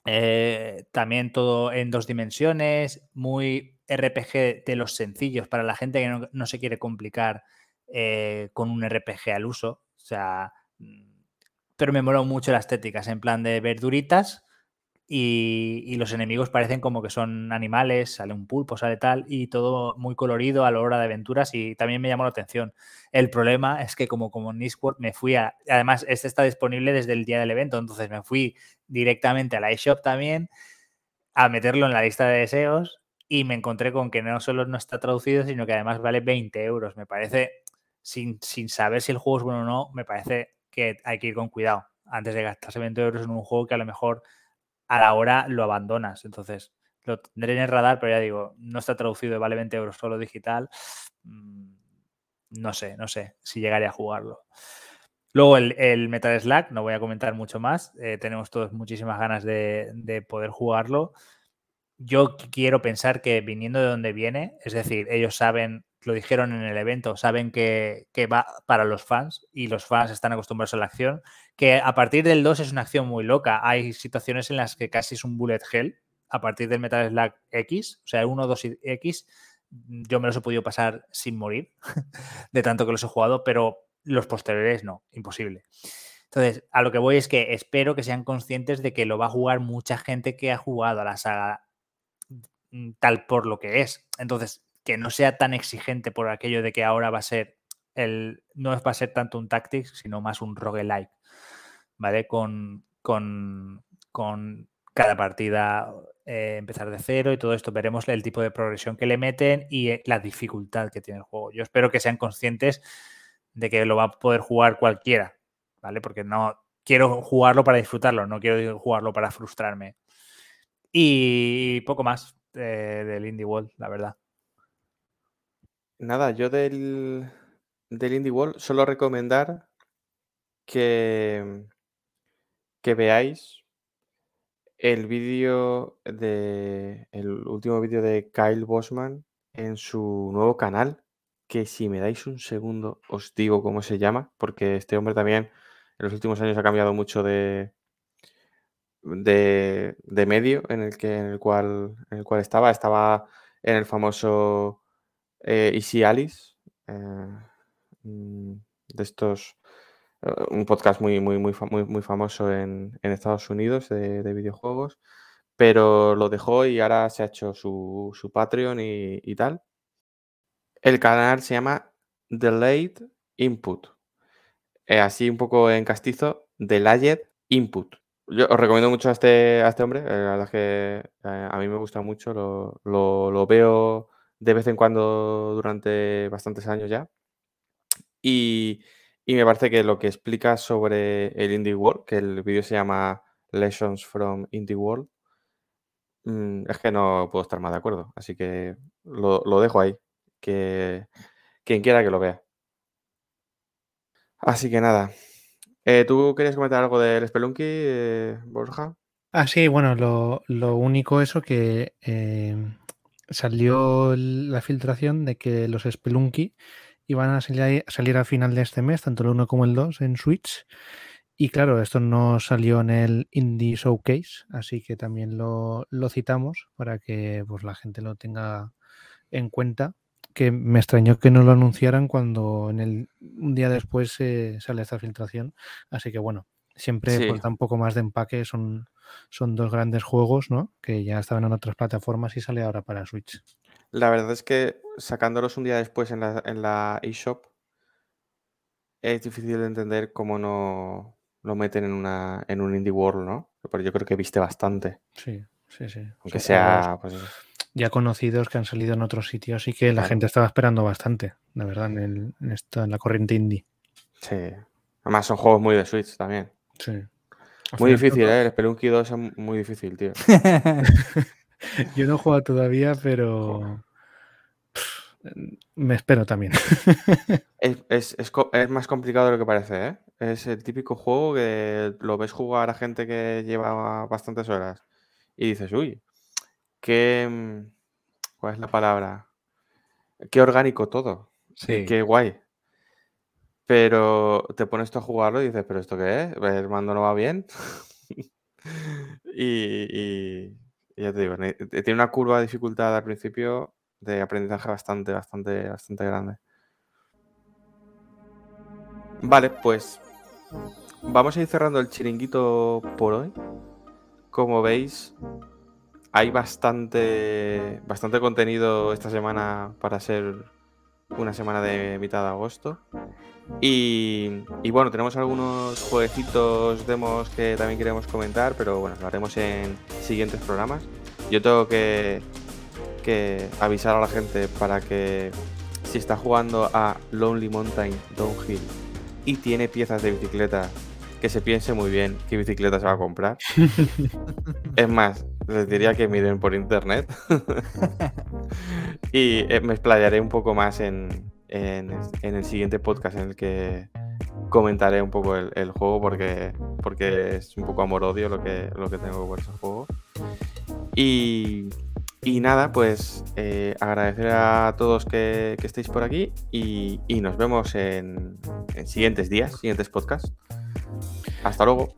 Eh, también todo en dos dimensiones, muy RPG de los sencillos para la gente que no, se quiere complicar eh, con un RPG al uso. O sea, mm, pero me moló mucho las estéticas, en plan de verduritas y, los enemigos parecen como que son animales, sale un pulpo, sale tal, y todo muy colorido a la hora de aventuras y también me llamó la atención. El problema es que como, como Nisquart me fui a... Además, este está disponible desde el día del evento, entonces me fui directamente a la eShop también a meterlo en la lista de deseos y me encontré con que no solo no está traducido, sino que además vale 20 euros. Me parece, sin, sin saber si el juego es bueno o no, me parece que hay que ir con cuidado antes de gastarse 20 euros en un juego que a lo mejor a la hora lo abandonas. Entonces, lo tendré en el radar, pero ya digo, no está traducido vale 20 euros solo digital. Mm, no sé, no sé si llegaré a jugarlo. Luego el, Metal Slack, no voy a comentar mucho más. Eh, tenemos todos muchísimas ganas de, de, poder jugarlo. Yo quiero pensar que viniendo de donde viene, es decir, ellos saben, lo dijeron en el evento, saben que, que va para los fans y los fans están acostumbrados a la acción que a partir del 2 es una acción muy loca. Hay situaciones en las que casi es un bullet hell a partir del Metal Slug X, o sea, 1, 2 y X, yo me los he podido pasar sin morir, *laughs* de tanto que los he jugado, pero los posteriores no, imposible. Entonces, a lo que voy es que espero que sean conscientes de que lo va a jugar mucha gente que ha jugado a la saga mm, tal por lo que es. Entonces, que no sea tan exigente por aquello de que ahora va a ser el, no va a ser tanto un tactics, sino más un roguelike. ¿vale? Con, con, cada partida eh, empezar de cero y todo esto. Veremos el tipo de progresión que le meten y eh, la dificultad que tiene el juego. Yo espero que sean conscientes de que lo va a poder jugar cualquiera, ¿vale? Porque no quiero jugarlo para disfrutarlo, no quiero jugarlo para frustrarme. Y poco más eh, del Indie World, la verdad. Nada, yo del, del Indie World solo recomendar que, que veáis el vídeo de el último vídeo de Kyle Bosman en su nuevo canal, que si me dais un segundo os digo cómo se llama, porque este hombre también en los últimos años ha cambiado mucho de, de, medio en el, que, en, el cual, en el cual estaba. Estaba en el famoso eh, Easy Alice, eh, de estos eh, un podcast muy, muy, muy, muy, famoso en, Estados Unidos de, videojuegos, pero lo dejó y ahora se ha hecho su, Patreon y, tal. El canal se llama Delayed Input. Eh, así un poco en castizo, Delayed Input. Yo os recomiendo mucho a este, a este hombre, eh, la verdad es que a mí me gusta mucho, lo, lo veo de vez en cuando durante bastantes años ya. Y, me parece que lo que explica sobre el Indie World, que el vídeo se llama Lessons from Indie World, mm, es que no puedo estar más de acuerdo. Así que lo, dejo ahí. Que quien quiera que lo vea. Así que nada. Eh, ¿Tú querías comentar algo del Spelunky, eh, Borja? Ah, sí, bueno, lo, único eso que eh, salió la filtración de que los Spelunky y van a salir, a salir al final de este mes, tanto el 1 como el 2 en Switch. Y claro, esto no salió en el Indie Showcase, así que también lo, citamos para que pues, la gente lo tenga en cuenta. Que me extrañó que no lo anunciaran cuando en el, un día después sale esta filtración. Así que bueno, siempre pues, da un poco más de empaque. Son, son dos grandes juegos, ¿no? Que ya estaban en otras plataformas y sale ahora para Switch. La verdad es que sacándolos un día después en la, en la eShop es difícil de entender cómo no lo meten en, una, en un Indie World, ¿no? Pero yo creo que viste bastante. Sí, sí, sí. Aunque sea... Pues, ya conocidos que han salido en otros sitios y que la gente estaba esperando bastante, la verdad, en, en, en la corriente indie. Sí. Además, son juegos muy de Switch también. Sí. muy difícil, ¿eh? El Spelunky 2 es muy difícil, tío. *laughs* *laughs* Yo no he jugado todavía, pero me espero también. *laughs* es, más complicado de lo que parece, ¿eh? Es el típico juego que lo ves jugar a gente que lleva bastantes horas y dices, uy, qué... Mm, ¿Cuál es la palabra? Qué orgánico todo. Sí. Qué guay. Pero te pones tú a jugarlo y dices, ¿pero esto qué es? ¿El mando no va bien? *laughs* y, ya te digo, tiene una curva de dificultad al principio de aprendizaje bastante, bastante, bastante grande. Vale, pues vamos a ir cerrando el chiringuito por hoy. Como veis, hay bastante, bastante contenido esta semana para ser una semana de mitad de agosto. Y, y, bueno, tenemos algunos jueguecitos, demos que también queremos comentar, pero bueno, lo haremos en siguientes programas. Yo tengo que, que avisar a la gente para que si está jugando a Lonely Mountain Downhill y tiene piezas de bicicleta, que se piense muy bien qué bicicleta se va a comprar. *laughs* es más, les diría que miren por internet. *laughs* *laughs* y eh, me explayaré un poco más en, en, el siguiente podcast en el que comentaré un poco el, juego porque, porque es un poco amor-odio lo que, lo que tengo por ese juego. Y, y nada, pues eh, agradecer a todos que, estéis por aquí y, nos vemos en, en, siguientes días, siguientes podcasts. Hasta luego.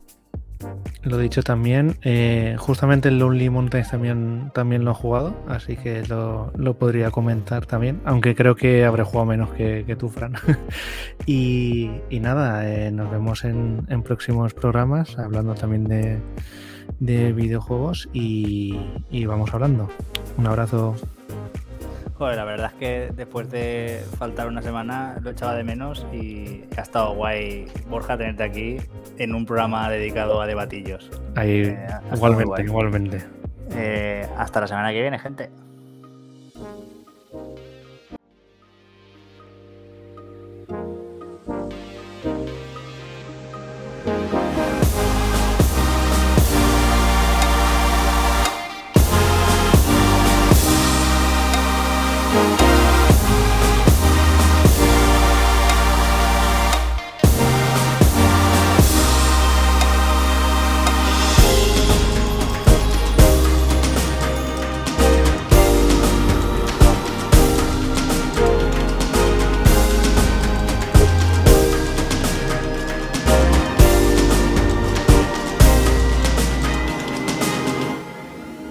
Lo dicho también, eh, justamente el Lonely Mountains también, también lo he jugado, así que lo, podría comentar también, aunque creo que habré jugado menos que, tú, Fran. *laughs* y, nada, eh, nos vemos en, próximos programas, hablando también de, videojuegos y, y vamos hablando. Un abrazo la verdad es que después de faltar una semana lo echaba de menos y ha estado guay, Borja, tenerte aquí en un programa dedicado a debatillos. Ahí, eh, igualmente, igualmente. Eh, hasta la semana que viene, gente.